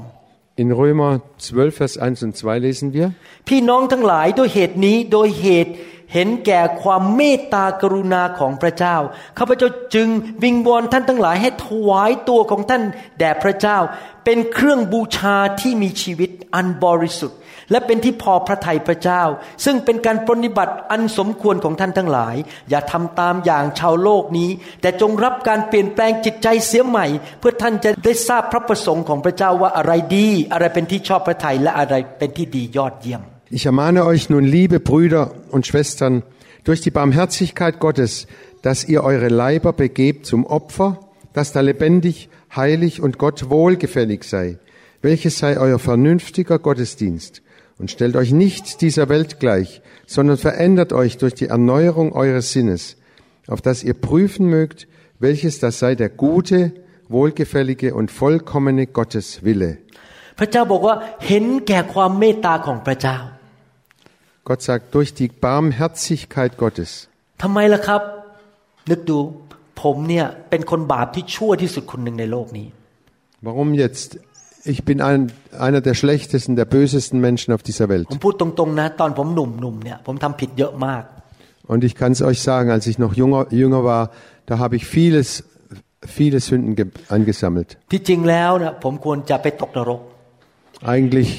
In Römer 12, Vers 1 und 2 lesen wir, พี่น้องทั้งหลายด้วยเหตุนี้โดยเหตุเห็นแก่ความเมตตากรุณาของพระเจ้าข้าพเจ้าจึงวิงวอนท่านทั้งหลายให้ถวายตัวของท่านแด่พระเจ้า เป็นเครื่องบูชาที่มีชีวิตอันบริสุทธิ์ และเป็นที่พอพระทัยพระเจ้า ซึ่งเป็นการปฏิบัติอันสมควรของท่านทั้งหลาย อย่าทำตามอย่างชาวโลกนี้ แต่จงรับการเปลี่ยนแปลงจิตใจเสียใหม่ เพื่อท่านจะได้ทราบพระประสงค์ของพระเจ้าว่าอะไรดี อะไรเป็นที่ชอบพระทัยและอะไรเป็นที่ดียอดเยี่ยม Ich ermahne euch nun, liebe Brüder und Schwestern, durch die Barmherzigkeit Gottes, dass ihr eure Leiber begebt zum Opfer, das da lebendig, heilig und Gott wohlgefällig sei. Welches sei euer vernünftiger Gottesdienst? Und stellt euch nicht dieser Welt gleich, sondern verändert euch durch die Erneuerung eures Sinnes, auf dass ihr prüfen mögt, welches das sei der gute, wohlgefällige und vollkommene Gottes Wille. พระเจ้าบอกว่าเห็นแก่ความเมตตาของพระเจ้า Gott sagt, durch die Barmherzigkeit Gottes. ทำไมล่ะครับ นึกดูผมเนี่ยเป็นคนบาปที่ชั่วที่สุดคนหนึ่งในโลกนี้ Warum jetzt? Ich bin ein, einer der schlechtesten, der bösesten Menschen auf dieser Welt. ผมพูดตรงๆนะ ตอนผมหนุ่มๆเนี่ยผมทำผิดเยอะมาก Und ich kann es euch sagen, als ich noch jünger, jünger war, da habe ich vieles, viele Sünden ge- angesammelt. ที่จริงแล้วนะผมควรจะไปตกนรก Eigentlich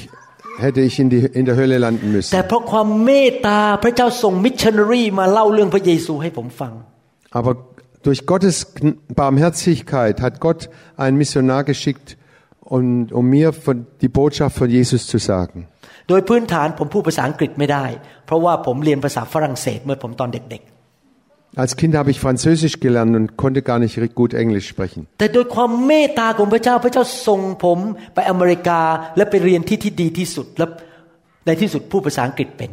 hätte ich in, die, in der Hölle landen แต่ müssen. เพราะความเมตตาพระเจ้าส่งมิชชันนารีมาเล่าเรื่องพระเยซูให้ผมฟัง Aber durch Gottes Gn- Barmherzigkeit hat Gott einen Missionar geschickt, um, um mir von, die Botschaft von Jesus zu sagen. โดยพื้นฐานผมพูดภาษาอังกฤษไม่ได้ เพราะว่าผมเรียนภาษาฝรั่งเศสเมื่อผมตอนเด็ก Als Kind habe ich Französisch gelernt und konnte gar nicht ri- gut Englisch sprechen. ๆ แต่โดยความเมตตาของพระเจ้าพระเจ้าส่งผมไปอเมริกาและไปเรียนที่ที่ดีที่สุดและในที่สุดพูดภาษาอังกฤษเป็น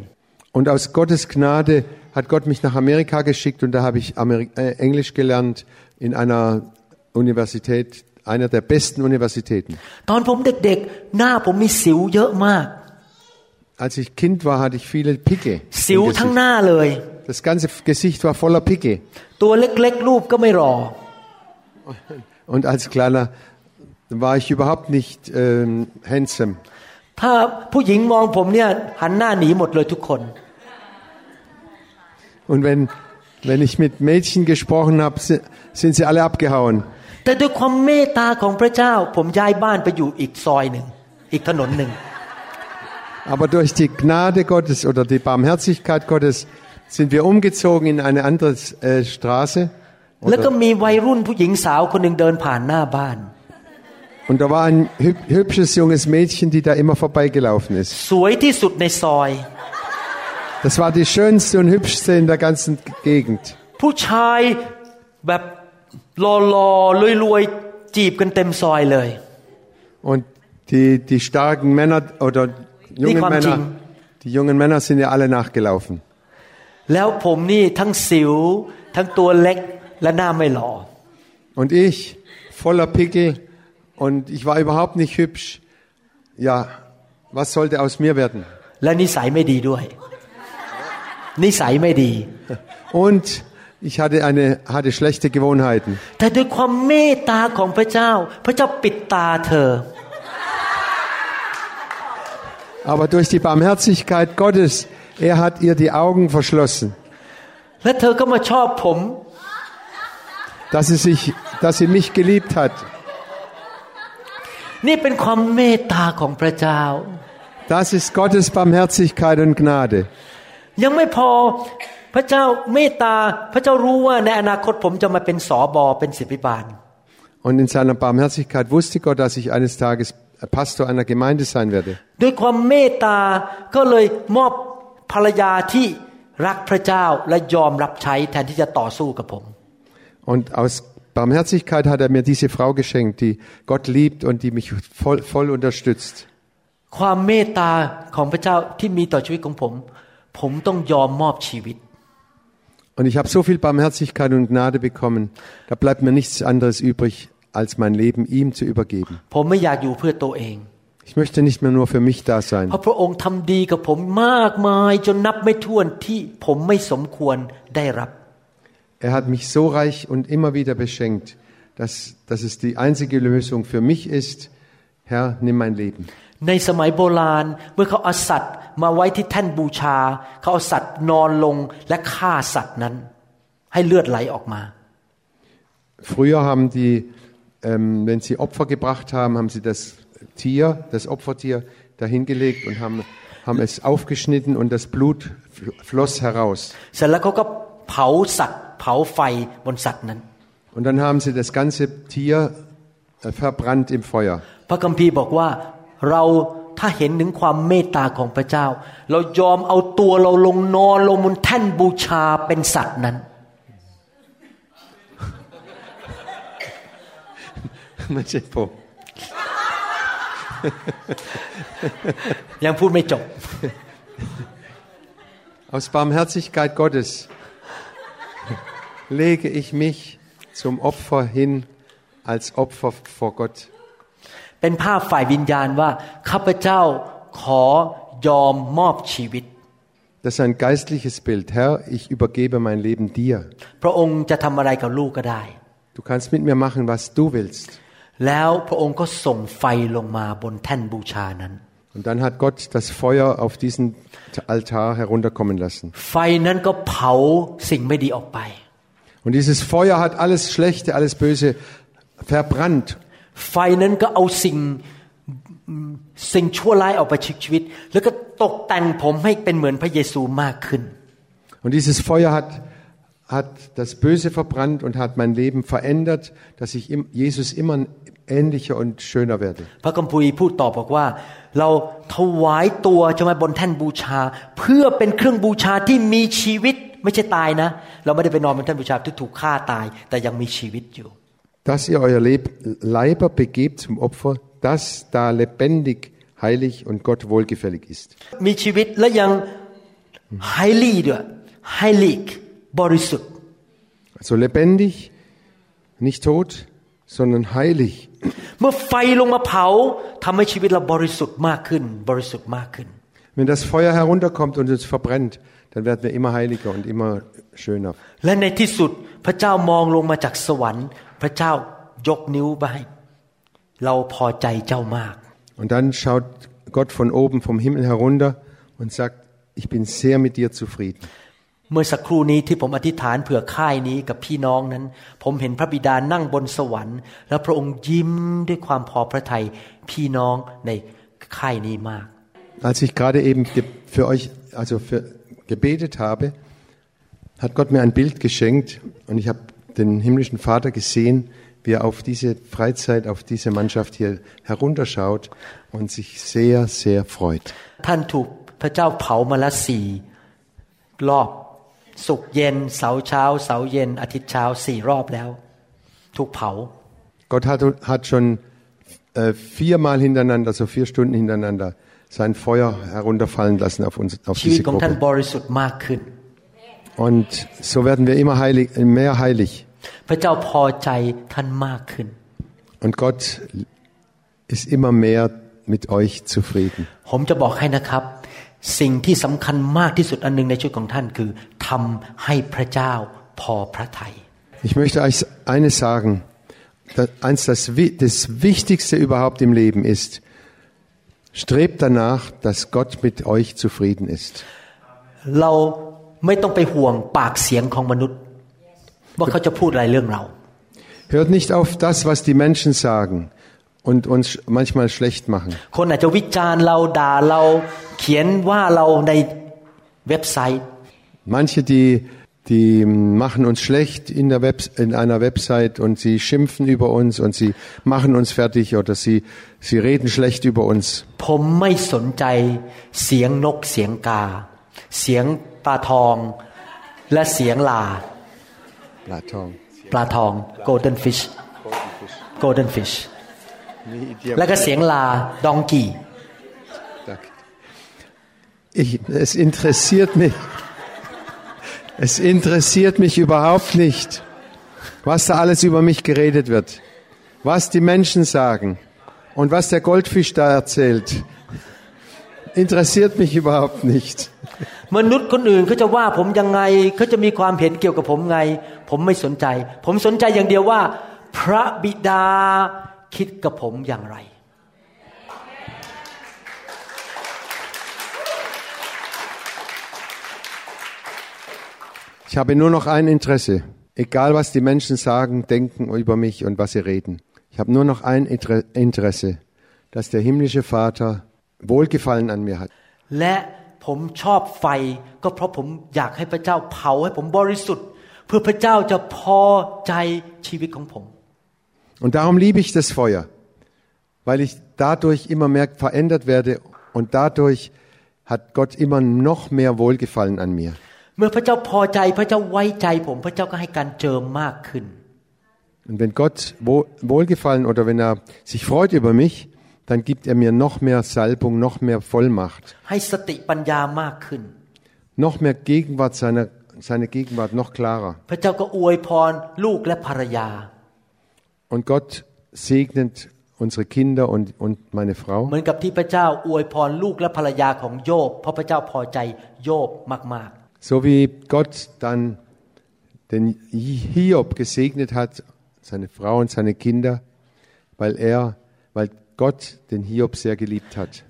Und aus Gottes Gnade hat Gott mich nach Amerika geschickt und da habe ich Ameri äh, Englisch gelernt in einer Universität, einer der besten Universitäten. ตอนผมเด็กๆ หน้าผมมีสิวเยอะมาก Als ich Kind war, hatte ich viele Picke. สิว Im ทั้งห Gesicht. น้าเลย Das ganze Gesicht war voller Picke. ตัวเล็กๆ รูปก็ไม่รอ Und als Kleiner war ich überhaupt nicht ähm, handsome. ถ้าผู้หญิงมองผมเนี่ยหันหน้าหนีหมดเลยทุกคน Und wenn, wenn ich mit Mädchen gesprochen habe, si- sind sie alle abgehauen. แต่ด้วยความเมตตาของพระเจ้า ผมย้ายบ้านไปอยู่อีกซอยหนึ่ง อีกถนนหนึ่ง Aber durch die Gnade Gottes oder die Barmherzigkeit Gottes sind wir umgezogen in eine andere äh, Straße. แล้วก็ Oder, มีวัยรุ่นผู้หญิงสาวคนหนึ่งเดินผ่านหน้าบ้าน und da war ein hüb hübsches junges Mädchen, die da immer vorbeigelaufen ist. สวยที่สุดในซอย Das war die schönste und hübschste in der ganzen Gegend. ผู้ชายแบบ Und die, die starken Männer oder jungen Kwam Männer, Ching. die jungen Männer sind ja alle nachgelaufen. แล้วผมนี่ทั้งสิว ทั้งตัวเล็กและหน้าไม่หล่อ Und ich, voller Pickel, und ich war überhaupt nicht hübsch. Ja, was sollte aus mir werden? และนิสัยไม่ดีด้วย นิสัยไม่ดี Und ich hatte, eine, hatte schlechte Gewohnheiten. แต่ด้วยความเมตตาของพระเจ้า พระเจ้าปิดตาเธอ Aber durch die Barmherzigkeit Gottes, er hat ihr die Augen verschlossen, และเธอก็มาชอบผม dass sie, sich, dass sie mich geliebt hat. นี่เป็นความเมตตาของพระเจ้า Das ist Gottes Barmherzigkeit und Gnade. ยังไม่พอ พระเจ้าเมตตา พระเจ้ารู้ว่าในอนาคตผมจะมาเป็นสอบอเป็นศิบิบาล Und in seiner Barmherzigkeit wusste Gott, dass ich eines Tages Pastor einer Gemeinde sein werde. ด้วยความเมตตาก็เลยมอบภรรยาที่รักพระเจ้าและยอมรับใช้แทนที่จะต่อสู้กับผม Und aus Barmherzigkeit hat er mir diese Frau geschenkt, die Gott liebt und die mich voll, voll unterstützt. Und ich habe so viel Barmherzigkeit und Gnade bekommen, da bleibt mir nichts anderes übrig, als mein Leben ihm zu übergeben. Ich möchte nicht mehr nur für mich da sein. Er hat mich so reich und immer wieder beschenkt, dass, dass es die einzige Lösung für mich ist. Herr, nimm mein Leben. ในสมัยโบราณเมื่อเขาเอาสัตว์มาไว้ที่แท่นบูชา เขาเอาสัตว์นอนลงและฆ่าสัตว์นั้น ให้เลือดไหลออกมา Früher haben die, ähm, wenn sie Opfer gebracht haben, haben sie das Tier, das Opfertier dahingelegt und haben, haben es aufgeschnitten und das Blut fl- floss heraus. เสร็จแล้วเขาก็เผาสัตว์ เผาไฟบนสัตว์นั้น Und dann haben sie das ganze Tier äh, verbrannt im Feuer. พระคัมภีร์บอกว่า เราถ้าเห็นถึงความเมตตาของพระเจ้า เรายอมเอาตัวเราลงนอนลงบนแท่นบูชาเป็นสัตว์นั้น Macepo. ยังพูดไม่จบ Aus Barmherzigkeit Gottes lege ich mich zum Opfer hin als Opfer vor Gott. เป็นภาพฝ่ายวิญญาณว่าข้าพเจ้าขอยอมมอบชีวิต Das ist ein geistliches Bild. Herr, ich übergebe mein Leben dir. พระองค์จะทำอะไรกับลูกก็ได้ Du kannst mit mir machen, was du willst. แล้วพระองค์ก็ส่งไฟลงมาบนแท่นบูชานั้น Und dann hat Gott das Feuer auf diesen Altar herunterkommen lassen. ไฟนั้นก็เผาสิ่งไม่ดีออกไป Und dieses Feuer hat alles Schlechte, alles Böse verbrannt. ไฟนั้นก็เอาสิ่งสิ่งชั่วร้ายออกไปจากชีวิต แล้วก็ตกแต่งผมให้เป็นเหมือนพระเยซูมากขึ้น Und dieses Feuer hat, hat das Böse verbrannt und hat mein Leben verändert, dass ich im- Jesus immer ähnlicher und schöner werde. พระคัมภีร์พูดต่อบอกว่า เราถวายตัวใช่ไหมบนแท่นบูชา เพื่อเป็นเครื่องบูชาที่มีชีวิตไม่ใช่ตายนะ เราไม่ได้ไปนอนบนแท่นบูชาที่ถูกฆ่าตาย แต่ยังมีชีวิตอยู่ Dass ihr euer Leb Leiber begebt zum Opfer, das da lebendig, heilig und Gott wohlgefällig ist. มีชีวิตและยังไฮลี่ด้วยไฮลิกบริสุทธิ์ Also lebendig, nicht tot, sondern heilig. เมื่อไฟลงมาเผาทำให้ชีวิตเราบริสุทธิ์มากขึ้น บริสุทธิ์มากขึ้น Wenn das Feuer herunterkommt und uns verbrennt, dann werden wir immer heiliger und immer schöner. และในที่สุดพระเจ้ามองลงมาจากสวรรค์ พระเจ้ายกนิ้วไปให้เราพอใจเจ้ามาก Und dann schaut Gott von oben vom Himmel herunter und sagt, ich bin sehr mit dir zufrieden. เมื่อสักครู่นี้ที่ผมอธิษฐานเผื่อค่ายนี้กับพี่น้องนั้น ผมเห็นพระบิดานั่งบนสวรรค์ แล้วพระองค์ยิ้มด้วยความพอพระทัยพี่น้องในค่ายนี้มาก Als ich gerade eben ge- für euch, also für, gebetet habe, hat Gott mir ein Bild geschenkt und ich habe den himmlischen Vater gesehen, wie er auf diese Freizeit, auf diese Mannschaft hier herunterschaut und sich sehr, sehr freut. ท่านถูกพระเจ้าเผามาแล้วสี่รอบสุกร์เย็นเสาร์เช้าเสาร์เย็นอาทิตย์เช้าสี่รอบแล้ว ถูกเผา Gott hat, hat schon äh, viermal hintereinander, also vier Stunden hintereinander, sein Feuer herunterfallen lassen auf uns, auf ชีวิต diese ของท่าน Gruppe. Und so werden wir immer heilig, mehr heilig. พระเจ้าพอใจท่านมากขึ้น Und Gott ist immer mehr mit euch zufrieden. ผมจะบอกให้นะครับ สิ่งที่สำคัญมากที่สุดอันหนึ่งในชีวิตของท่านคือทำให้พระเจ้าพอพระทัย Ich möchte euch eines sagen. Das, eins, das, Wi- das Wichtigste überhaupt im Leben ist, strebt danach, dass Gott mit euch zufrieden ist. เรา ไม่ต้องไปห่วงปากเสียงของมนุษย์ ว่าเขาจะพูดอะไรเรื่องเรา Hört nicht auf das, was die Menschen sagen und uns manchmal schlecht machen. คนอาจจะวิจารณ์เราด่าเราเขียนว่าเราในเว็บไซต์ Manche, die, die machen uns schlecht in, der Web, in einer Website und sie schimpfen über uns und sie machen uns fertig oder sie, sie reden schlecht über uns. ผมไม่สนใจเสียงนกเสียงกา เสียงปลาทอง และเสียงลา Platon. ปลาทอง golden fish golden fish แล้วก็เสียงลาดองกี้ Danke. Ich, es interessiert mich. Es interessiert mich überhaupt nicht, was da alles über mich geredet wird, was die Menschen sagen und was der Goldfisch da erzählt. Interessiert mich überhaupt nicht. มนุษย์คนอื่นเขาจะว่าผมยังไงเขาจะมีความเห็นเกี่ยวกับผมไง ผมไม่สนใจ ผมสนใจอย่างเดียวว่า พระบิดาคิดกับผมอย่างไร Ich habe nur noch ein Interesse, egal was die Menschen sagen, denken über mich und was sie reden. Ich habe nur noch ein Inter- Interesse, dass der himmlische Vater Wohlgefallen an mir hat. และผมชอบไฟก็เพราะผมอยากให้พระเจ้าเผาให้ผมบริสุทธิ์ เพื่อพระเจ้าจะพอใจชีวิตของผม Und darum liebe ich das Feuer, weil ich dadurch immer mehr verändert werde und dadurch hat Gott immer noch mehr Wohlgefallen an mir. เมื่อพระเจ้าพอใจพระเจ้าไว้ใจผม พระเจ้าก็ให้การเจิมมากขึ้น Und wenn Gott wo- Wohlgefallen oder wenn er sich freut über mich, dann gibt er mir noch mehr Salbung, noch mehr Vollmacht. Noch mehr Gegenwart seiner seine Gegenwart noch klarer. Und Gott segnet unsere Kinder und, und meine Frau. So wie Gott dann den Hiob gesegnet hat, seine Frau und seine Kinder, weil er Gott den Hiob sehr geliebt hat.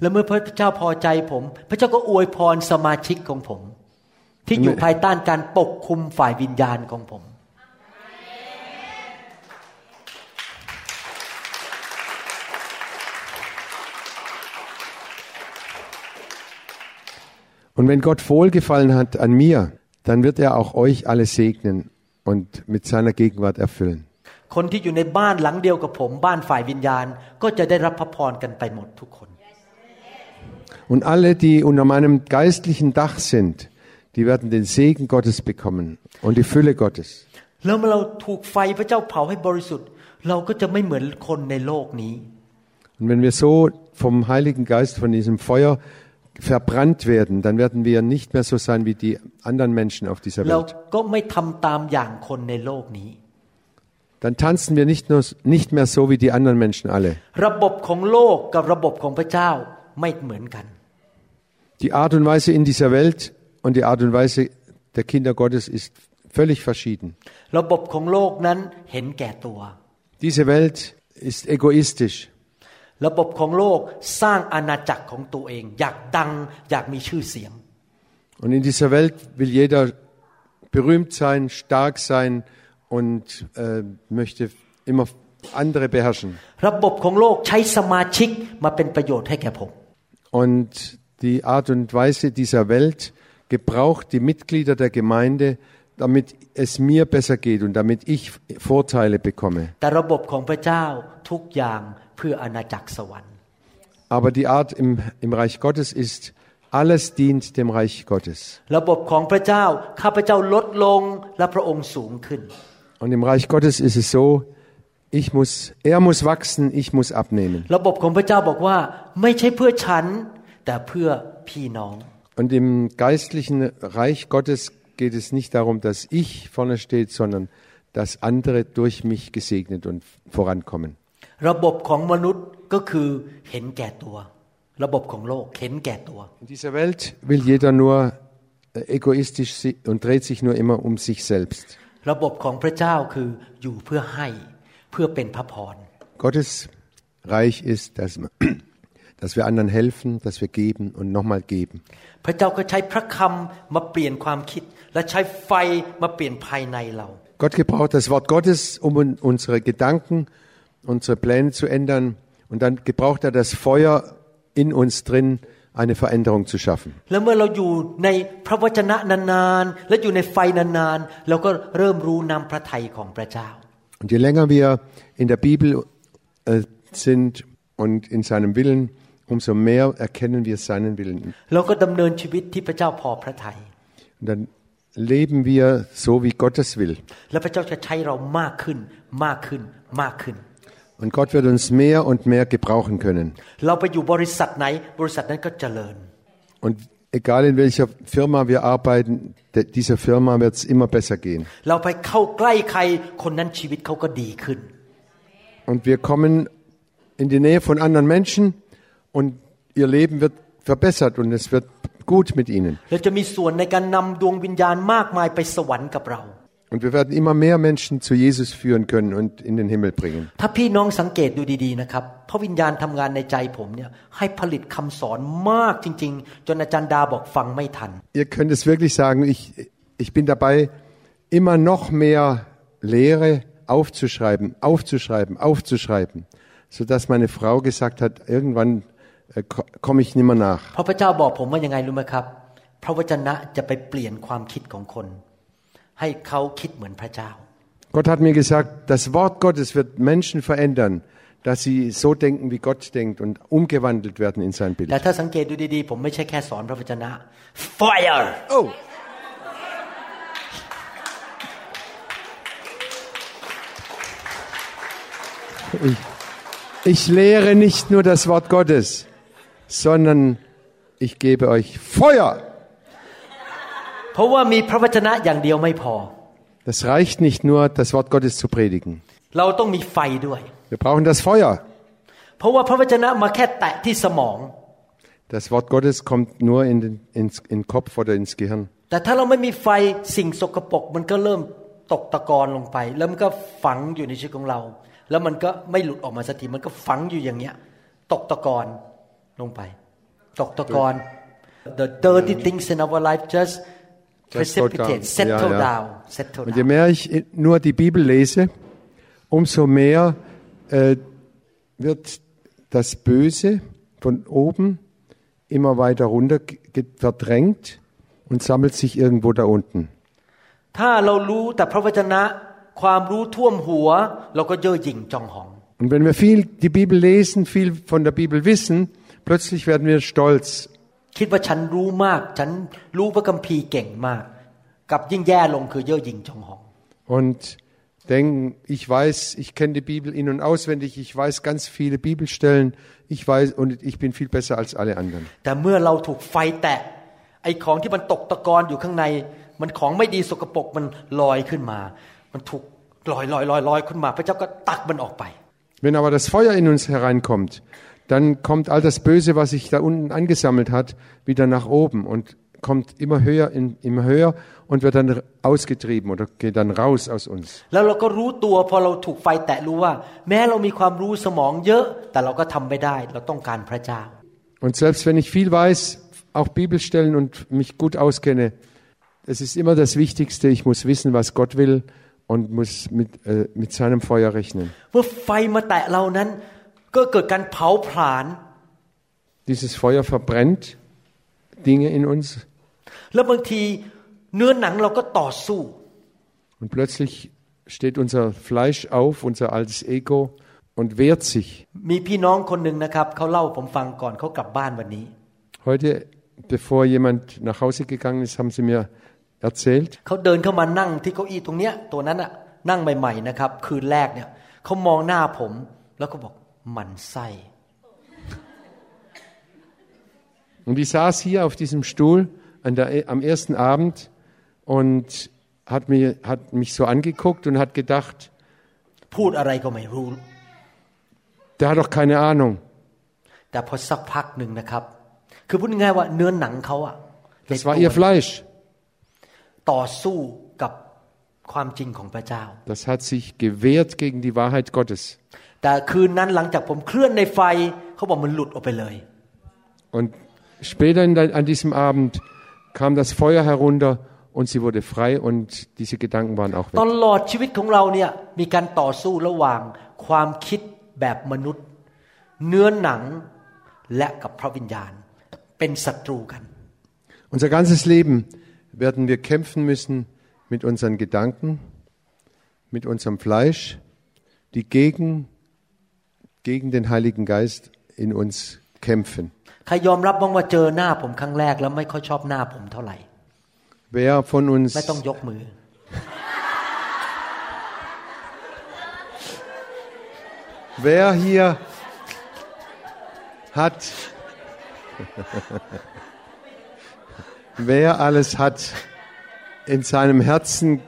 Und wenn Gott wohlgefallen hat an mir, dann wird er auch euch alle segnen und mit seiner Gegenwart erfüllen. คนที่อยู่ในบ้านหลังเดียวกับผม บ้านฝ่ายวิญญาณ ก็จะได้รับพระพรกันไปหมดทุกคน Und alle, die unter meinem geistlichen Dach sind, die werden den Segen Gottes bekommen und die Fülle Gottes. แล้วเมื่อเราถูกไฟพระเจ้าเผาให้บริสุทธิ์ เราก็จะไม่เหมือนคนในโลกนี้ Und wenn wir so vom Heiligen Geist, von diesem Feuer verbrannt werden, dann werden wir nicht mehr so sein wie die anderen Menschen auf dieser เรา Welt. Dann tanzen wir nicht, nur, nicht mehr so wie die anderen Menschen alle. ระบบของโลกกับระบบของพระเจ้าไม่เหมือนกัน Die Art und Weise in dieser Welt und die Art und Weise der Kinder Gottes ist völlig verschieden. ระบบของโลกนั้นเห็นแก่ตัว Diese Welt ist egoistisch. ระบบของโลกสร้างอาณาจักรของตัวเอง อยากดังอยากมีชื่อเสียง Und in dieser Welt will jeder berühmt sein, stark sein und äh, möchte immer andere beherrschen. ระบบของโลกใช้สมาชิกมาเป็นประโยชน์ให้แก่ผม Und die Art und Weise dieser Welt gebraucht die Mitglieder der Gemeinde, damit es mir besser geht und damit ich Vorteile bekomme. แต่ระบบของพระเจ้าทุกอย่างเพื่ออาณาจักรสวรรค์ Aber die Art im, im Reich Gottes ist, alles dient dem Reich Gottes. ระบบของพระเจ้าข้าพเจ้าลดลงและพระองค์สูงขึ้น Und im Reich Gottes ist es so, ich muss, er muss wachsen, ich muss abnehmen. ระบบของพระเจ้าบอกว่าไม่ใช่เพื่อฉัน แต่เพื่อพี่น้อง Und im geistlichen Reich Gottes geht es nicht darum, dass ich vorne steht, sondern dass andere durch mich gesegnet und vorankommen. ระบบของมนุษย์ก็คือเห็นแก่ตัว ระบบของโลกเห็นแก่ตัว In dieser Welt will jeder nur äh, egoistisch si- und dreht sich nur immer um sich selbst. ระบบของพระเจ้าคืออยู่เพื่อให้เพื่อเป็นพระพร Gottes Reich ist, dass, man- dass wir anderen helfen, dass wir geben und nochmal geben. พระเจ้าก็ใช้พระคำมาเปลี่ยนความคิด และใช้ไฟมาเปลี่ยนภายในเรา Gott gebraucht das Wort Gottes, um un- unsere Gedanken, unsere Pläne zu ändern. Und dann gebraucht er das Feuer in uns drin, eine Veränderung zu schaffen. Und je länger wir in der Bibel äh, sind und in seinem Willen, umso mehr erkennen wir seinen Willen. Und dann leben wir so, wie Gottes will. Und Gott wird uns mehr und mehr gebrauchen können. Und egal in welcher Firma wir arbeiten, dieser Firma wird es immer besser gehen. Und wir kommen in die Nähe von anderen Menschen und ihr Leben wird verbessert und es wird gut mit ihnen. เราจะมีส่วนในการนำดวงวิญญาณมากมายไปสวรรค์กับเรา Und wir werden immer mehr Menschen zu Jesus führen können und in den Himmel bringen. ถ้าพี่น้องสังเกตดูดีๆนะครับพระวิญญาณทำงานในใจผมเนี่ยให้ผลิตคำสอนมากจริง ๆ จนอาจารย์ดาบอกฟังไม่ทัน Ihr könnt es wirklich sagen, ich, ich bin dabei, immer noch mehr Lehre aufzuschreiben, aufzuschreiben, aufzuschreiben, sodass meine Frau gesagt hat, irgendwann äh, ko- komme ich nimmer nach. เพราะพระเจ้าบอกผมว่ายังไงรู้ไหมครับ พระวจนะจะไปเปลี่ยนความคิดของคน ให้เขาคิดเหมือนพระเจ้า Gott hat mir gesagt, das Wort Gottes wird Menschen verändern, dass sie so denken, wie Gott denkt und umgewandelt werden in sein แต่ Bild. ถ้าสังเกตดูดีๆ ผมไม่ใช่แค่สอนพระวจนะ fire Oh! Ich, ich lehre nicht nur das Wort Gottes, sondern ich gebe euch Feuer. เพราะว่ามีพระวจนะอย่างเดียวไม่พอ Das reicht nicht nur, das Wort Gottes zu predigen. เราต้องมีไฟด้วย Wir brauchen das Feuer. เพราะว่าพระวจนะมาแค่แตะที่สมอง Das Wort Gottes kommt nur in den, ins, in den Kopf oder ins Gehirn. แต่ถ้าเราไม่มีไฟสิ่งสกปรกมันก็เริ่มตกตะกอนลงไป แล้วมันก็ฝังอยู่ในชีวิตของเรา แล้วมันก็ไม่หลุดออกมาสักทีมันก็ฝังอยู่อย่างเงี้ยตกตะกอนลงไป ตกตะกอน the dirty things in our life just Ja, ja. Und je mehr ich nur die Bibel lese, umso mehr äh, wird das Böse von oben immer weiter runter verdrängt und sammelt sich irgendwo da unten. Und wenn wir viel die Bibel lesen, viel von der Bibel wissen, plötzlich werden wir stolz คิดว่าฉันรู้มาก ฉันรู้พระคัมภีร์เก่งมาก กับยิ่งแย่ลงคือเย่อหยิ่งจองหอง und denken, ich weiß, ich kenne die Bibel in- und auswendig, ich weiß ganz viele Bibelstellen, ich weiß und ich bin viel besser als alle anderen. แต่เมื่อเราถูกไฟแตะไอ้ของที่มันตกตะกอนอยู่ข้างใน มันของไม่ดีสกปรกมันลอยขึ้นมา มันถูกลอยลอยลอยลอยขึ้นมา พระเจ้าก็ตักมันออกไป Wenn aber das Feuer in uns hereinkommt, dann kommt all das Böse, was sich da unten angesammelt hat, wieder nach oben und kommt immer höher, in, immer höher und wird dann ausgetrieben oder geht dann raus aus uns. Und selbst wenn ich viel weiß, auch Bibelstellen und mich gut auskenne, es ist immer das Wichtigste, ich muss wissen, was Gott will und muss mit, äh, mit seinem Feuer rechnen. เมื่อไฟมาแตะเรานั้น ก็เกิดการเผาผลาญ Dieses Feuer verbrennt Dinge in uns แล้วบางทีเนื้อหนังเราก็ต่อสู้ Und plötzlich steht unser Fleisch auf, unser altes Ego und wehrt sich. มีพี่น้องคนหนึ่งนะครับเขาเล่าผมฟังก่อนเขากลับบ้านวันนี้ Heute, bevor jemand nach Hause gegangen ist, haben sie mir erzählt, เขาเดินเข้ามานั่งที่เก้าอี้ตรงเนี้ยตัวนั้นอะนั่งใหม่ๆนะครับ คืนแรกเนี่ยเขามองหน้าผม แล้วก็บอก หมันไส้ Und die saß hier auf diesem Stuhl an der, am ersten Abend und hat, mir, hat mich so angeguckt und hat gedacht, พูดอะไรก็ไม่รู้ der hat doch keine Ahnung. แต่พอสักพักหนึ่งนะครับ คือพูดง่ายๆว่าเนื้อหนังเขาอะ Das war ihr Fleisch. ต่อสู้กับความจริงของพระเจ้า Das hat sich gewehrt gegen die Wahrheit Gottes. แต่คืนนั้นหลังจากผมเคลื่อนในไฟเขาบอกมันหลุดออกไปเลย Und später in, de- an diesem Abend kam das Feuer herunter und sie wurde frei und diese Gedanken waren auch ต weg. ลอดชีวิตของเราเนี่ยมีการต่อสู้ระหว่างความคิดแบบมนุษย์ เนื้อหนังและกับพระวิญญาณ เป็นศัตรูกัน Unser ganzes Leben werden wir kämpfen müssen mit unseren Gedanken, mit unserem Fleisch, die gegen, gegen den Heiligen Geist in uns kämpfen. ใครยอมรับบ้างว่าเจอหน้าผมครั้งแรกแล้วไม่ค่อยชอบหน้าผมเท่าไหร่ Wer von uns, ไม่ต้องยกมือ wer hier hat, wer alles hat in seinem Herzen,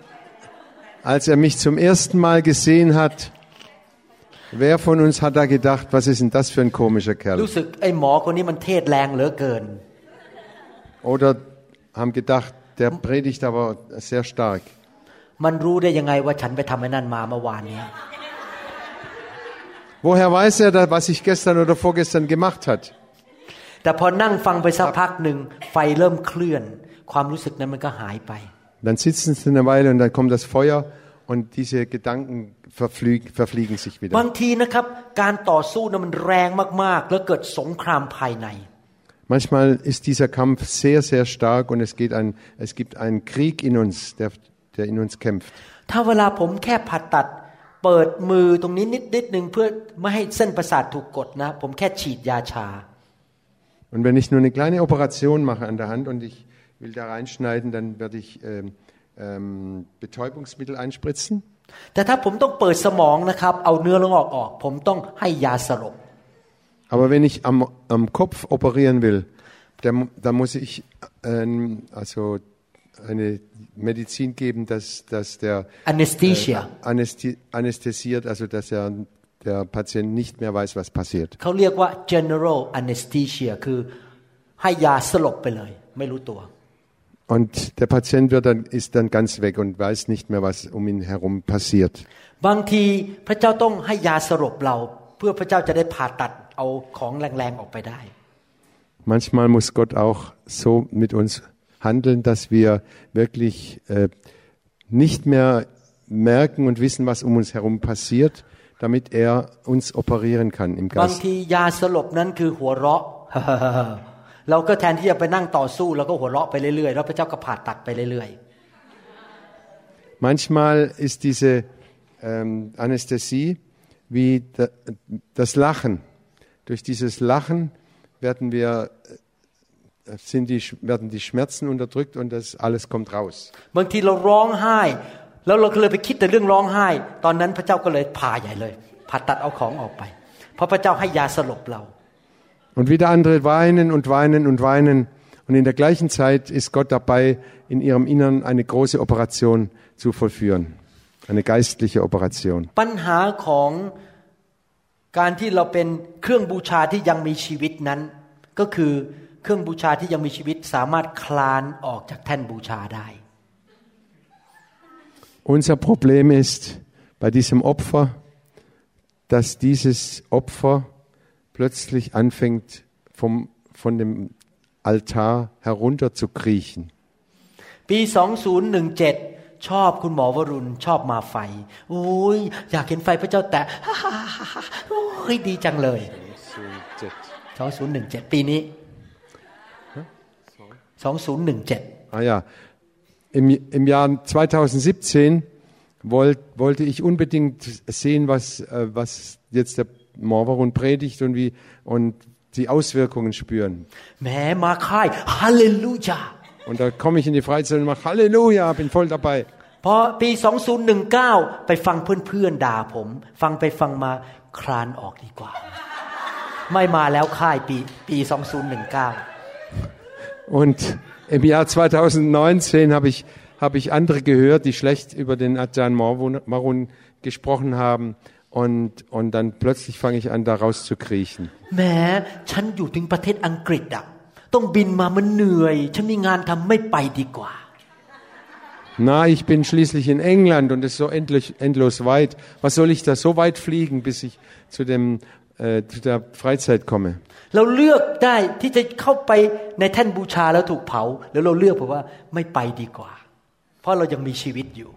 als er mich zum ersten Mal gesehen hat, wer von uns hat da gedacht, was ist denn das für ein komischer Kerl? รู้สึกไอ้หมอคนนี้มันเทศแรงเหลือเกิน Oder haben gedacht, der predigt aber sehr stark. มันรู้ได้ยังไงว่าฉันไปทำไอ้นั่นมาเมื่อวานเนี้ย Woher weiß er, da, was ich gestern oder vorgestern gemacht hat? แต่พอนั่งฟังไปสักพักหนึ่งไฟเริ่มเคลื่อน ความรู้สึกนั้นมันก็หายไป Dann sitzen sie eine Weile und dann kommt das Feuer und diese Gedanken verflieg, verfliegen sich บา wieder. งทีนะครับการต่อสู้นั้นมันแรงมากๆ แล้วเกิดสงครามภายใน Manchmal ist dieser Kampf sehr, sehr stark und es, geht ein, es gibt einen Krieg in uns, der, der in uns kämpft. ถ้าเวลาผมแค่ผ่าตัด เปิดมือตรงนี้นิดนิดหนึ่งเพื่อไม่ให้เส้นประสาทถูกกดนะ ผมแค่ฉีดยาชา Und wenn ich nur eine kleine Operation mache an der Hand und ich will da reinschneiden, dann werde ich ähm, ähm, Betäubungsmittel einspritzen. แต่ถ้าผมต้องเปิดสมองนะครับเอาเนื้อลงออกออก ผมต้องให้ยาสลบ Aber wenn ich am, am Kopf operieren will, dann, dann muss ich ähm, also eine Medizin geben, dass, dass der อ n น s t h e s i a Anästhi anästhesiert, also dass er, der Patient nicht mehr weiß, was passiert. เขาเรียกว่า general anesthesia คือให้ยาสลบไปเลย ไม่รู้ตัว Und der Patient wird dann, ist dann ganz weg und weiß nicht mehr, was um ihn herum passiert. บางทีพระเจ้าต้องให้ยาสลบเรา เพื่อพระเจ้าจะได้ผ่าตัดเอาของแรงๆออกไปได้ Manchmal muss Gott auch so mit uns handeln, dass wir wirklich äh, nicht mehr merken und wissen, was um uns herum passiert, damit er uns operieren kann im บาง Geist. ทียาสลบนั้นคือหัวเราะ เราก็แทนที่จะไปนั่งต่อสู้เราก็หัวเราะไปเรื่อยๆแล้วพระเจ้าก็ผ่าตัดไปเรื่อย Manchmal ist diese ähm, Anästhesie wie da, das Lachen. Durch dieses Lachen werden wir äh, sind die, werden die Schmerzen unterdrückt und das alles kommt raus. ๆบางทีเราร้องไห้แล้วเราก็เลยไปคิดแต่เรื่องร้องไห้ ตอนนั้นพระเจ้าก็เลยผ่าใหญ่เลยผ่าตัดเอาของออกไป เพราะพระเจ้าให้ยาสลบเรา Und wieder andere weinen und weinen und weinen. Und in der gleichen Zeit ist Gott dabei, in ihrem Innern eine große Operation zu vollführen. Eine geistliche Operation. Unser Problem ist bei diesem Opfer, dass dieses Opfer plötzlich anfängt, vom, von dem Altar herunter zu kriechen. ปี 2017 ชอบคุณหมอวรุณ ชอบมาไฟโอ้ยอยากเห็นไฟพระเจ้าแตะ โอ้ยดีจังเลย 2017 ปีนี้ 2017 Ah ja, im, im Jahr 2017 wollt, wollte ich unbedingt sehen, was, äh, was jetzt der Morvarun predigt und wie und die Auswirkungen spüren. แหมมาค่ายฮาเลลูยา Und da komme ich in die Freizeit und mache Halleluja, bin voll dabei. พอปี 2019 ไปฟังเพื่อนๆด่าผม ฟังไปฟังมาคลานออกดีกว่า ไม่มาแล้วค่ายปีปี 2019 Und im Jahr 2019 habe ich, habe ich andere gehört, die schlecht über den Adjan Marun, Marun gesprochen haben. Und, und dann plötzlich fange ich an, da rauszukriechen. แหม้ฉันอยู่ถึงประเทศอังกฤษอะต้องบินมามันเหนื่อย ฉันมีงานทำไม่ไปดีกว่า Na, ich bin schließlich in England und es ist so endlich, endlos weit. Was soll ich da so weit fliegen, bis ich zu, dem, äh, zu der Freizeit komme? เราเลือกได้ที่จะเข้าไปในแท่นบูชาแล้วถูกเผา แล้วเราเลือกเพราะว่าไม่ไปดีกว่า เพราะเรายังมีชีวิตอยู่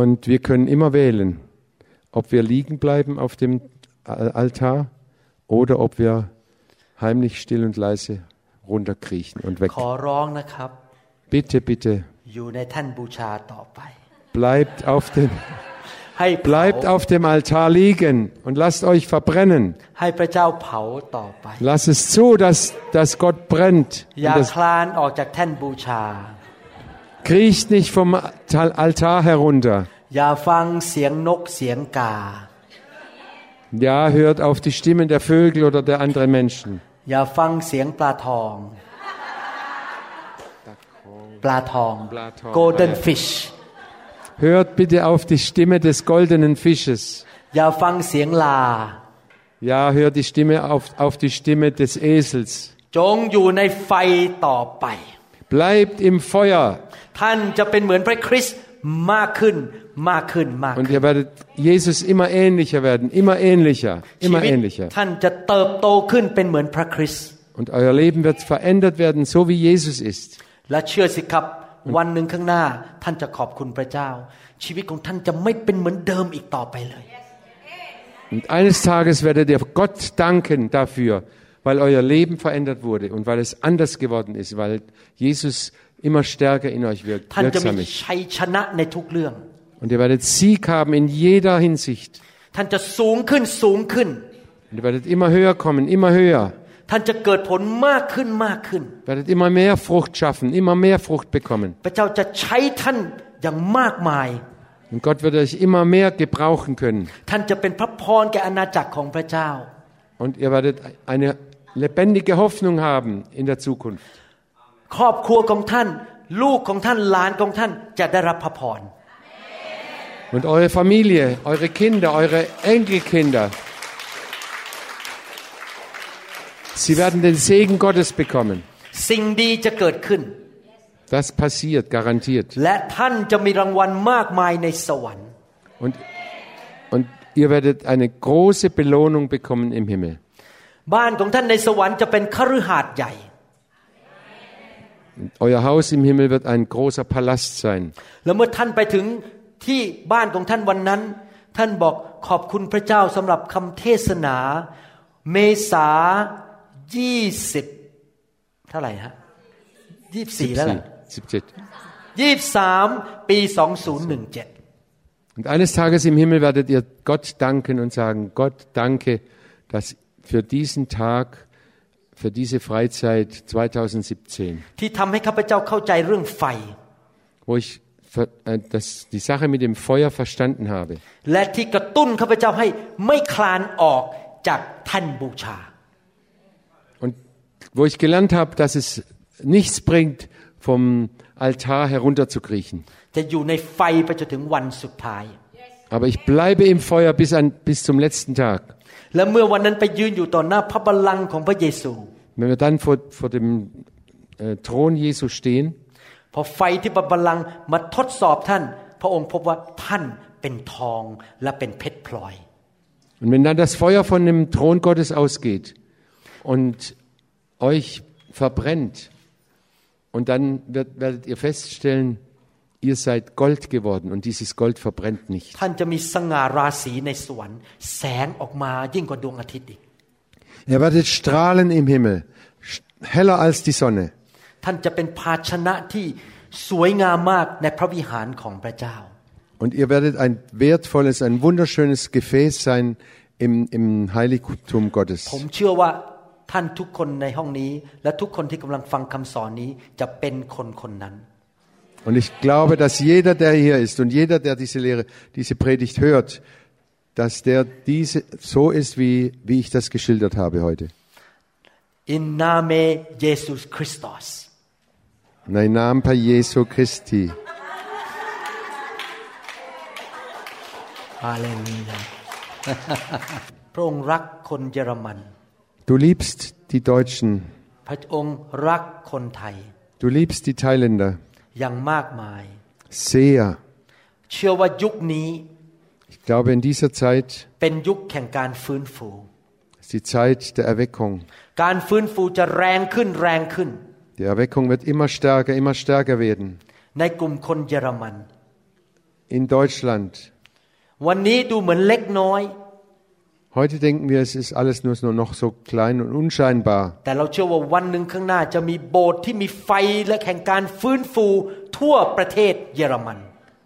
Und wir können immer wählen, ob wir liegen bleiben auf dem Altar oder ob wir heimlich still und leise runterkriechen und weg. Bitte, bitte. Bleibt auf dem Bleibt auf dem Altar liegen und lasst euch verbrennen. Lass es zu, dass, dass Gott brennt. Das Kriecht nicht vom Altar herunter. อย่าฟังเสียงนกเสียงกา Ja, hört auf die Stimmen der Vögel oder der anderen Menschen. อย่าฟังเสียงปลาทอง ปลาทอง ปลาทอง golden fish Hört bitte auf die Stimme des goldenen Fisches. อย่าฟังเสียงลา Ja, hört die Stimme auf, auf die Stimme des Esels. จงอยู่ในไฟต่อไป Bleibt im Feuer ท่านจะเป็นเหมือนพระคริสต์ มากขึ้นมากขึ้นมาก und ขึ้น ihr werdet Jesus immer ähnlicher werden, immer ähnlicher, ชี immer วิต ähnlicher. ท่านจะเติบโตขึ้นเป็นเหมือนพระคริสต์ Und euer Leben wird verändert werden, so wie Jesus ist. และเชื่อสิครับ วันหนึ่งข้างหน้า ท่านจะขอบคุณพระเจ้า ชีวิตของท่านจะไม่เป็นเหมือนเดิมอีกต่อไปเลย Und eines Tages werdet ihr Gott danken dafür, weil euer Leben verändert wurde und weil es anders geworden ist, weil Jesus immer stärker in euch wirkt, ท่านจะมี wirksam ist. ชัยชนะในทุกเรื่อง Und ihr werdet Sieg haben in jeder Hinsicht. ท่านจะสูงขึ้นสูงขึ้น Und ihr werdet immer höher kommen, immer höher. ท่านจะเกิดผลมากขึ้นมากขึ้น werdet immer mehr Frucht schaffen, immer mehr Frucht bekommen. พระเจ้าจะใช้ท่านอย่างมากมาย Und Gott wird euch immer mehr gebrauchen können. ท่านจะเป็นพระพรแก่อาณาจักรของพระเจ้า Und ihr werdet eine lebendige Hoffnung haben in der Zukunft. ครอบครัวของท่าน ลูกของท่านหลานของท่านจะได้รับพระพร Und eure Familie, eure Kinder, eure Enkelkinder, sie werden den Segen Gottes bekommen. สิ่งดีจะเกิดขึ้น Das passiert, garantiert. และท่านจะมีรางวัลมากมายในสวรรค์ Und, und ihr werdet eine große Belohnung bekommen im Himmel. บ้านของท่านในสวรรค์จะเป็นคฤหาสน์ใหญ่ Euer Haus im Himmel wird ein großer Palast sein. แล้วเมื่อท่านไปถึงที่บ้านของท่านวันนั้น ท่านบอกขอบคุณพระเจ้าสำหรับคำเทศนา เมษายี่สิบเท่าไหร่ฮะยี่สี่แล้วล่ะ 17. ยี่สามปีสองศูนย์หนึ่งเจ็ด Und eines Tages im Himmel werdet ihr Gott danken und sagen, Gott, danke, dass für diesen Tag, für diese Freizeit 2017. Wo ich äh, das, die Sache mit dem Feuer verstanden habe. Und wo ich gelernt habe, dass es nichts bringt, vom Altar herunterzukriechen. Aber ich bleibe im Feuer bis, an, bis zum letzten Tag. และเมื่อวันนั้นไปยืนอยู่ต่อหน้าพระบัลลังก์ของพระเยซู Wenn wir dann vor, vor dem äh, Thron Jesu stehen, พอไฟที่พระบัลลังก์มาทดสอบท่าน พระองค์พบว่าท่านเป็นทองและเป็นเพชรพลอย Und wenn dann das Feuer von dem Thron Gottes ausgeht und euch verbrennt, und dann wird, werdet ihr feststellen, ihr seid Gold geworden und dieses Gold verbrennt nicht. ท่านจะมีสง่าราศีในสวรรค์แสงออกมายิ่งกว่าดวงอาทิตย์อีก Ihr werdet strahlen im Himmel, sch- heller als die Sonne. ท่านจะเป็นภาชนะที่สวยงามมากในพระวิหารของพระเจ้า Und ihr werdet ein wertvolles, ein wunderschönes Gefäß sein im, im Heiligtum ผม Gottes. เชื่อว่าท่านทุกคนในห้องนี้ และทุกคนที่กำลังฟังคำสอนนี้จะเป็นคนคนนั้น Und ich glaube, dass jeder, der hier ist und jeder, der diese Lehre, diese Predigt hört, dass der diese so ist, wie, wie ich das geschildert habe heute. In name Jesus Christus Nein Namen per Jesu Christi. ฮาเลลูยา พระองค์รักคนเยอรมัน Du liebst die Deutschen, พระองค์รักคนไทย du liebst die Thailänder อย่างมากมาย sehr. เชื่อว่ายุคนี้ Ich glaube, in dieser Zeit เป็นยุคแห่งการฟื้นฟู ist die Zeit der Erweckung. การฟื้นฟูจะแรงขึ้นแรงขึ้น Die Erweckung wird immer stärker, immer stärker werden. ในกลุ่มคนเยอรมัน In Deutschland. วันนี้ดูเหมือนเล็กน้อย Heute denken wir, es ist alles nur noch so klein und unscheinbar.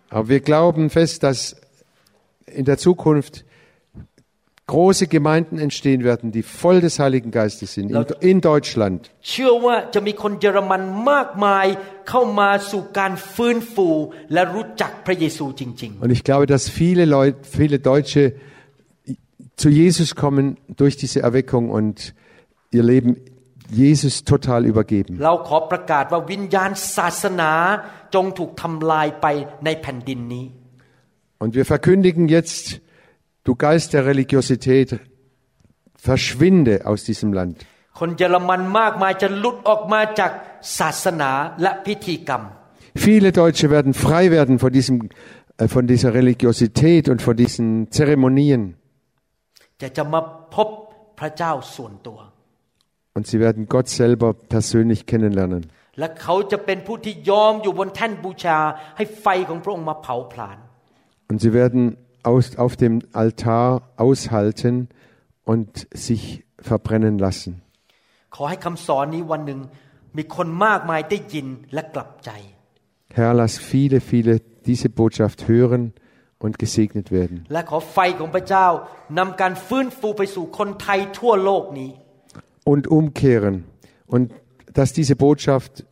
Aber wir glauben fest, dass in der Zukunft große Gemeinden entstehen werden, die voll des Heiligen Geistes sind in, in Deutschland. Und ich glaube, dass viele Leute, viele Deutsche zu Jesus kommen durch diese Erweckung und ihr Leben Jesus total übergeben. ๆ เราขอประกาศว่าวิญญาณศาสนาจงถูกทำลายไปในแผ่นดินนี้ Und wir verkündigen jetzt, du Geist der Religiosität, verschwinde aus diesem Land. คนเยอรมันมากมายจะหลุดออกมาจากศาสนาและพิธีกรรม Viele Deutsche werden frei werden von, diesem, äh, von dieser Religiosität und von diesen Zeremonien. Und sie werden Gott selber persönlich kennenlernen. Und sie werden aus, auf dem Altar aushalten und sich verbrennen lassen. Herr, lass viele, viele diese Botschaft hören und gesegnet werden. Und umkehren und dass diese Botschaft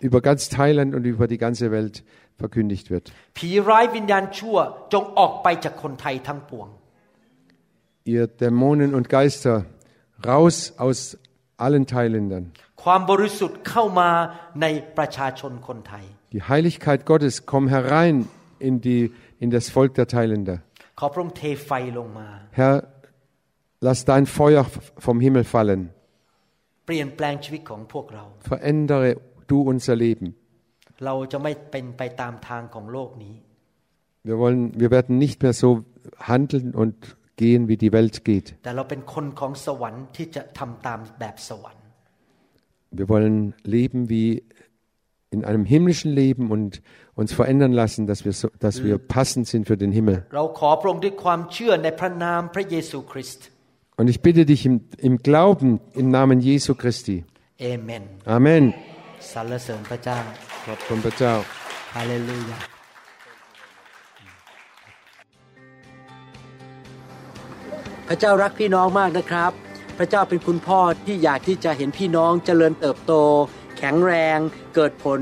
über ganz Thailand und über die ganze Welt verkündigt wird. Ihr Dämonen und Geister, raus aus allen Thailändern. Die Heiligkeit Gottes komm herein in, die, in das Volk der Thailänder. Herr, lass dein Feuer vom Himmel fallen. Verändere du unser Leben. Wir, wollen, wir werden nicht mehr so handeln und gehen, wie die Welt geht. Wir wollen leben wie in einem himmlischen Leben und uns verändern lassen, dass wir, so, dass wir passend sind für den Himmel. เราขอพระองค์ด้วยความเชื่อในพระนามพระเยซูคริสต์ Und ich bitte dich im, im Glauben im Namen Jesu Christi. เอเมน Amen. สรรเสริญพระเจ้า Gott vom Betau. ฮาเลลูยา พระเจ้ารักพี่น้องมากนะครับ พระเจ้าเป็นคุณพ่อที่อยากที่จะเห็นพี่น้องเจริญเติบโต แข็งแรง เกิดผล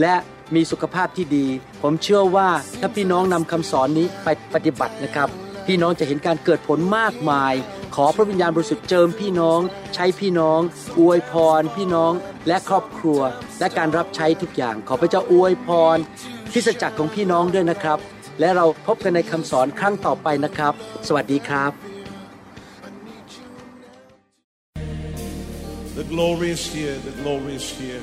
และ มีสุขภาพที่ดี ผมเชื่อว่าถ้าพี่น้องนำคำสอนนี้ไปปฏิบัตินะครับ พี่น้องจะเห็นการเกิดผลมากมาย ขอพระวิญญาณบริสุทธิ์เจิมพี่น้อง ใช้พี่น้อง อวยพร พี่น้องและครอบครัว และการรับใช้ทุกอย่าง ขอพระเจ้าอวยพรคริสจักรของพี่น้องด้วยนะครับ และเราพบกันในคำสอนครั้งต่อไปนะครับ สวัสดีครับ The glory is here, the glory is here.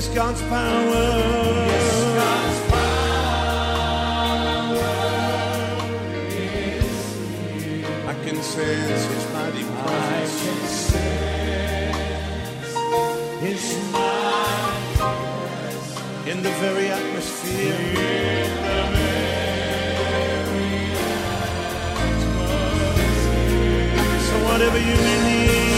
Yes, God's power. Yes, God's power is. I can sense His mighty presence. I can sense His mighty in the very atmosphere. So whatever you may need.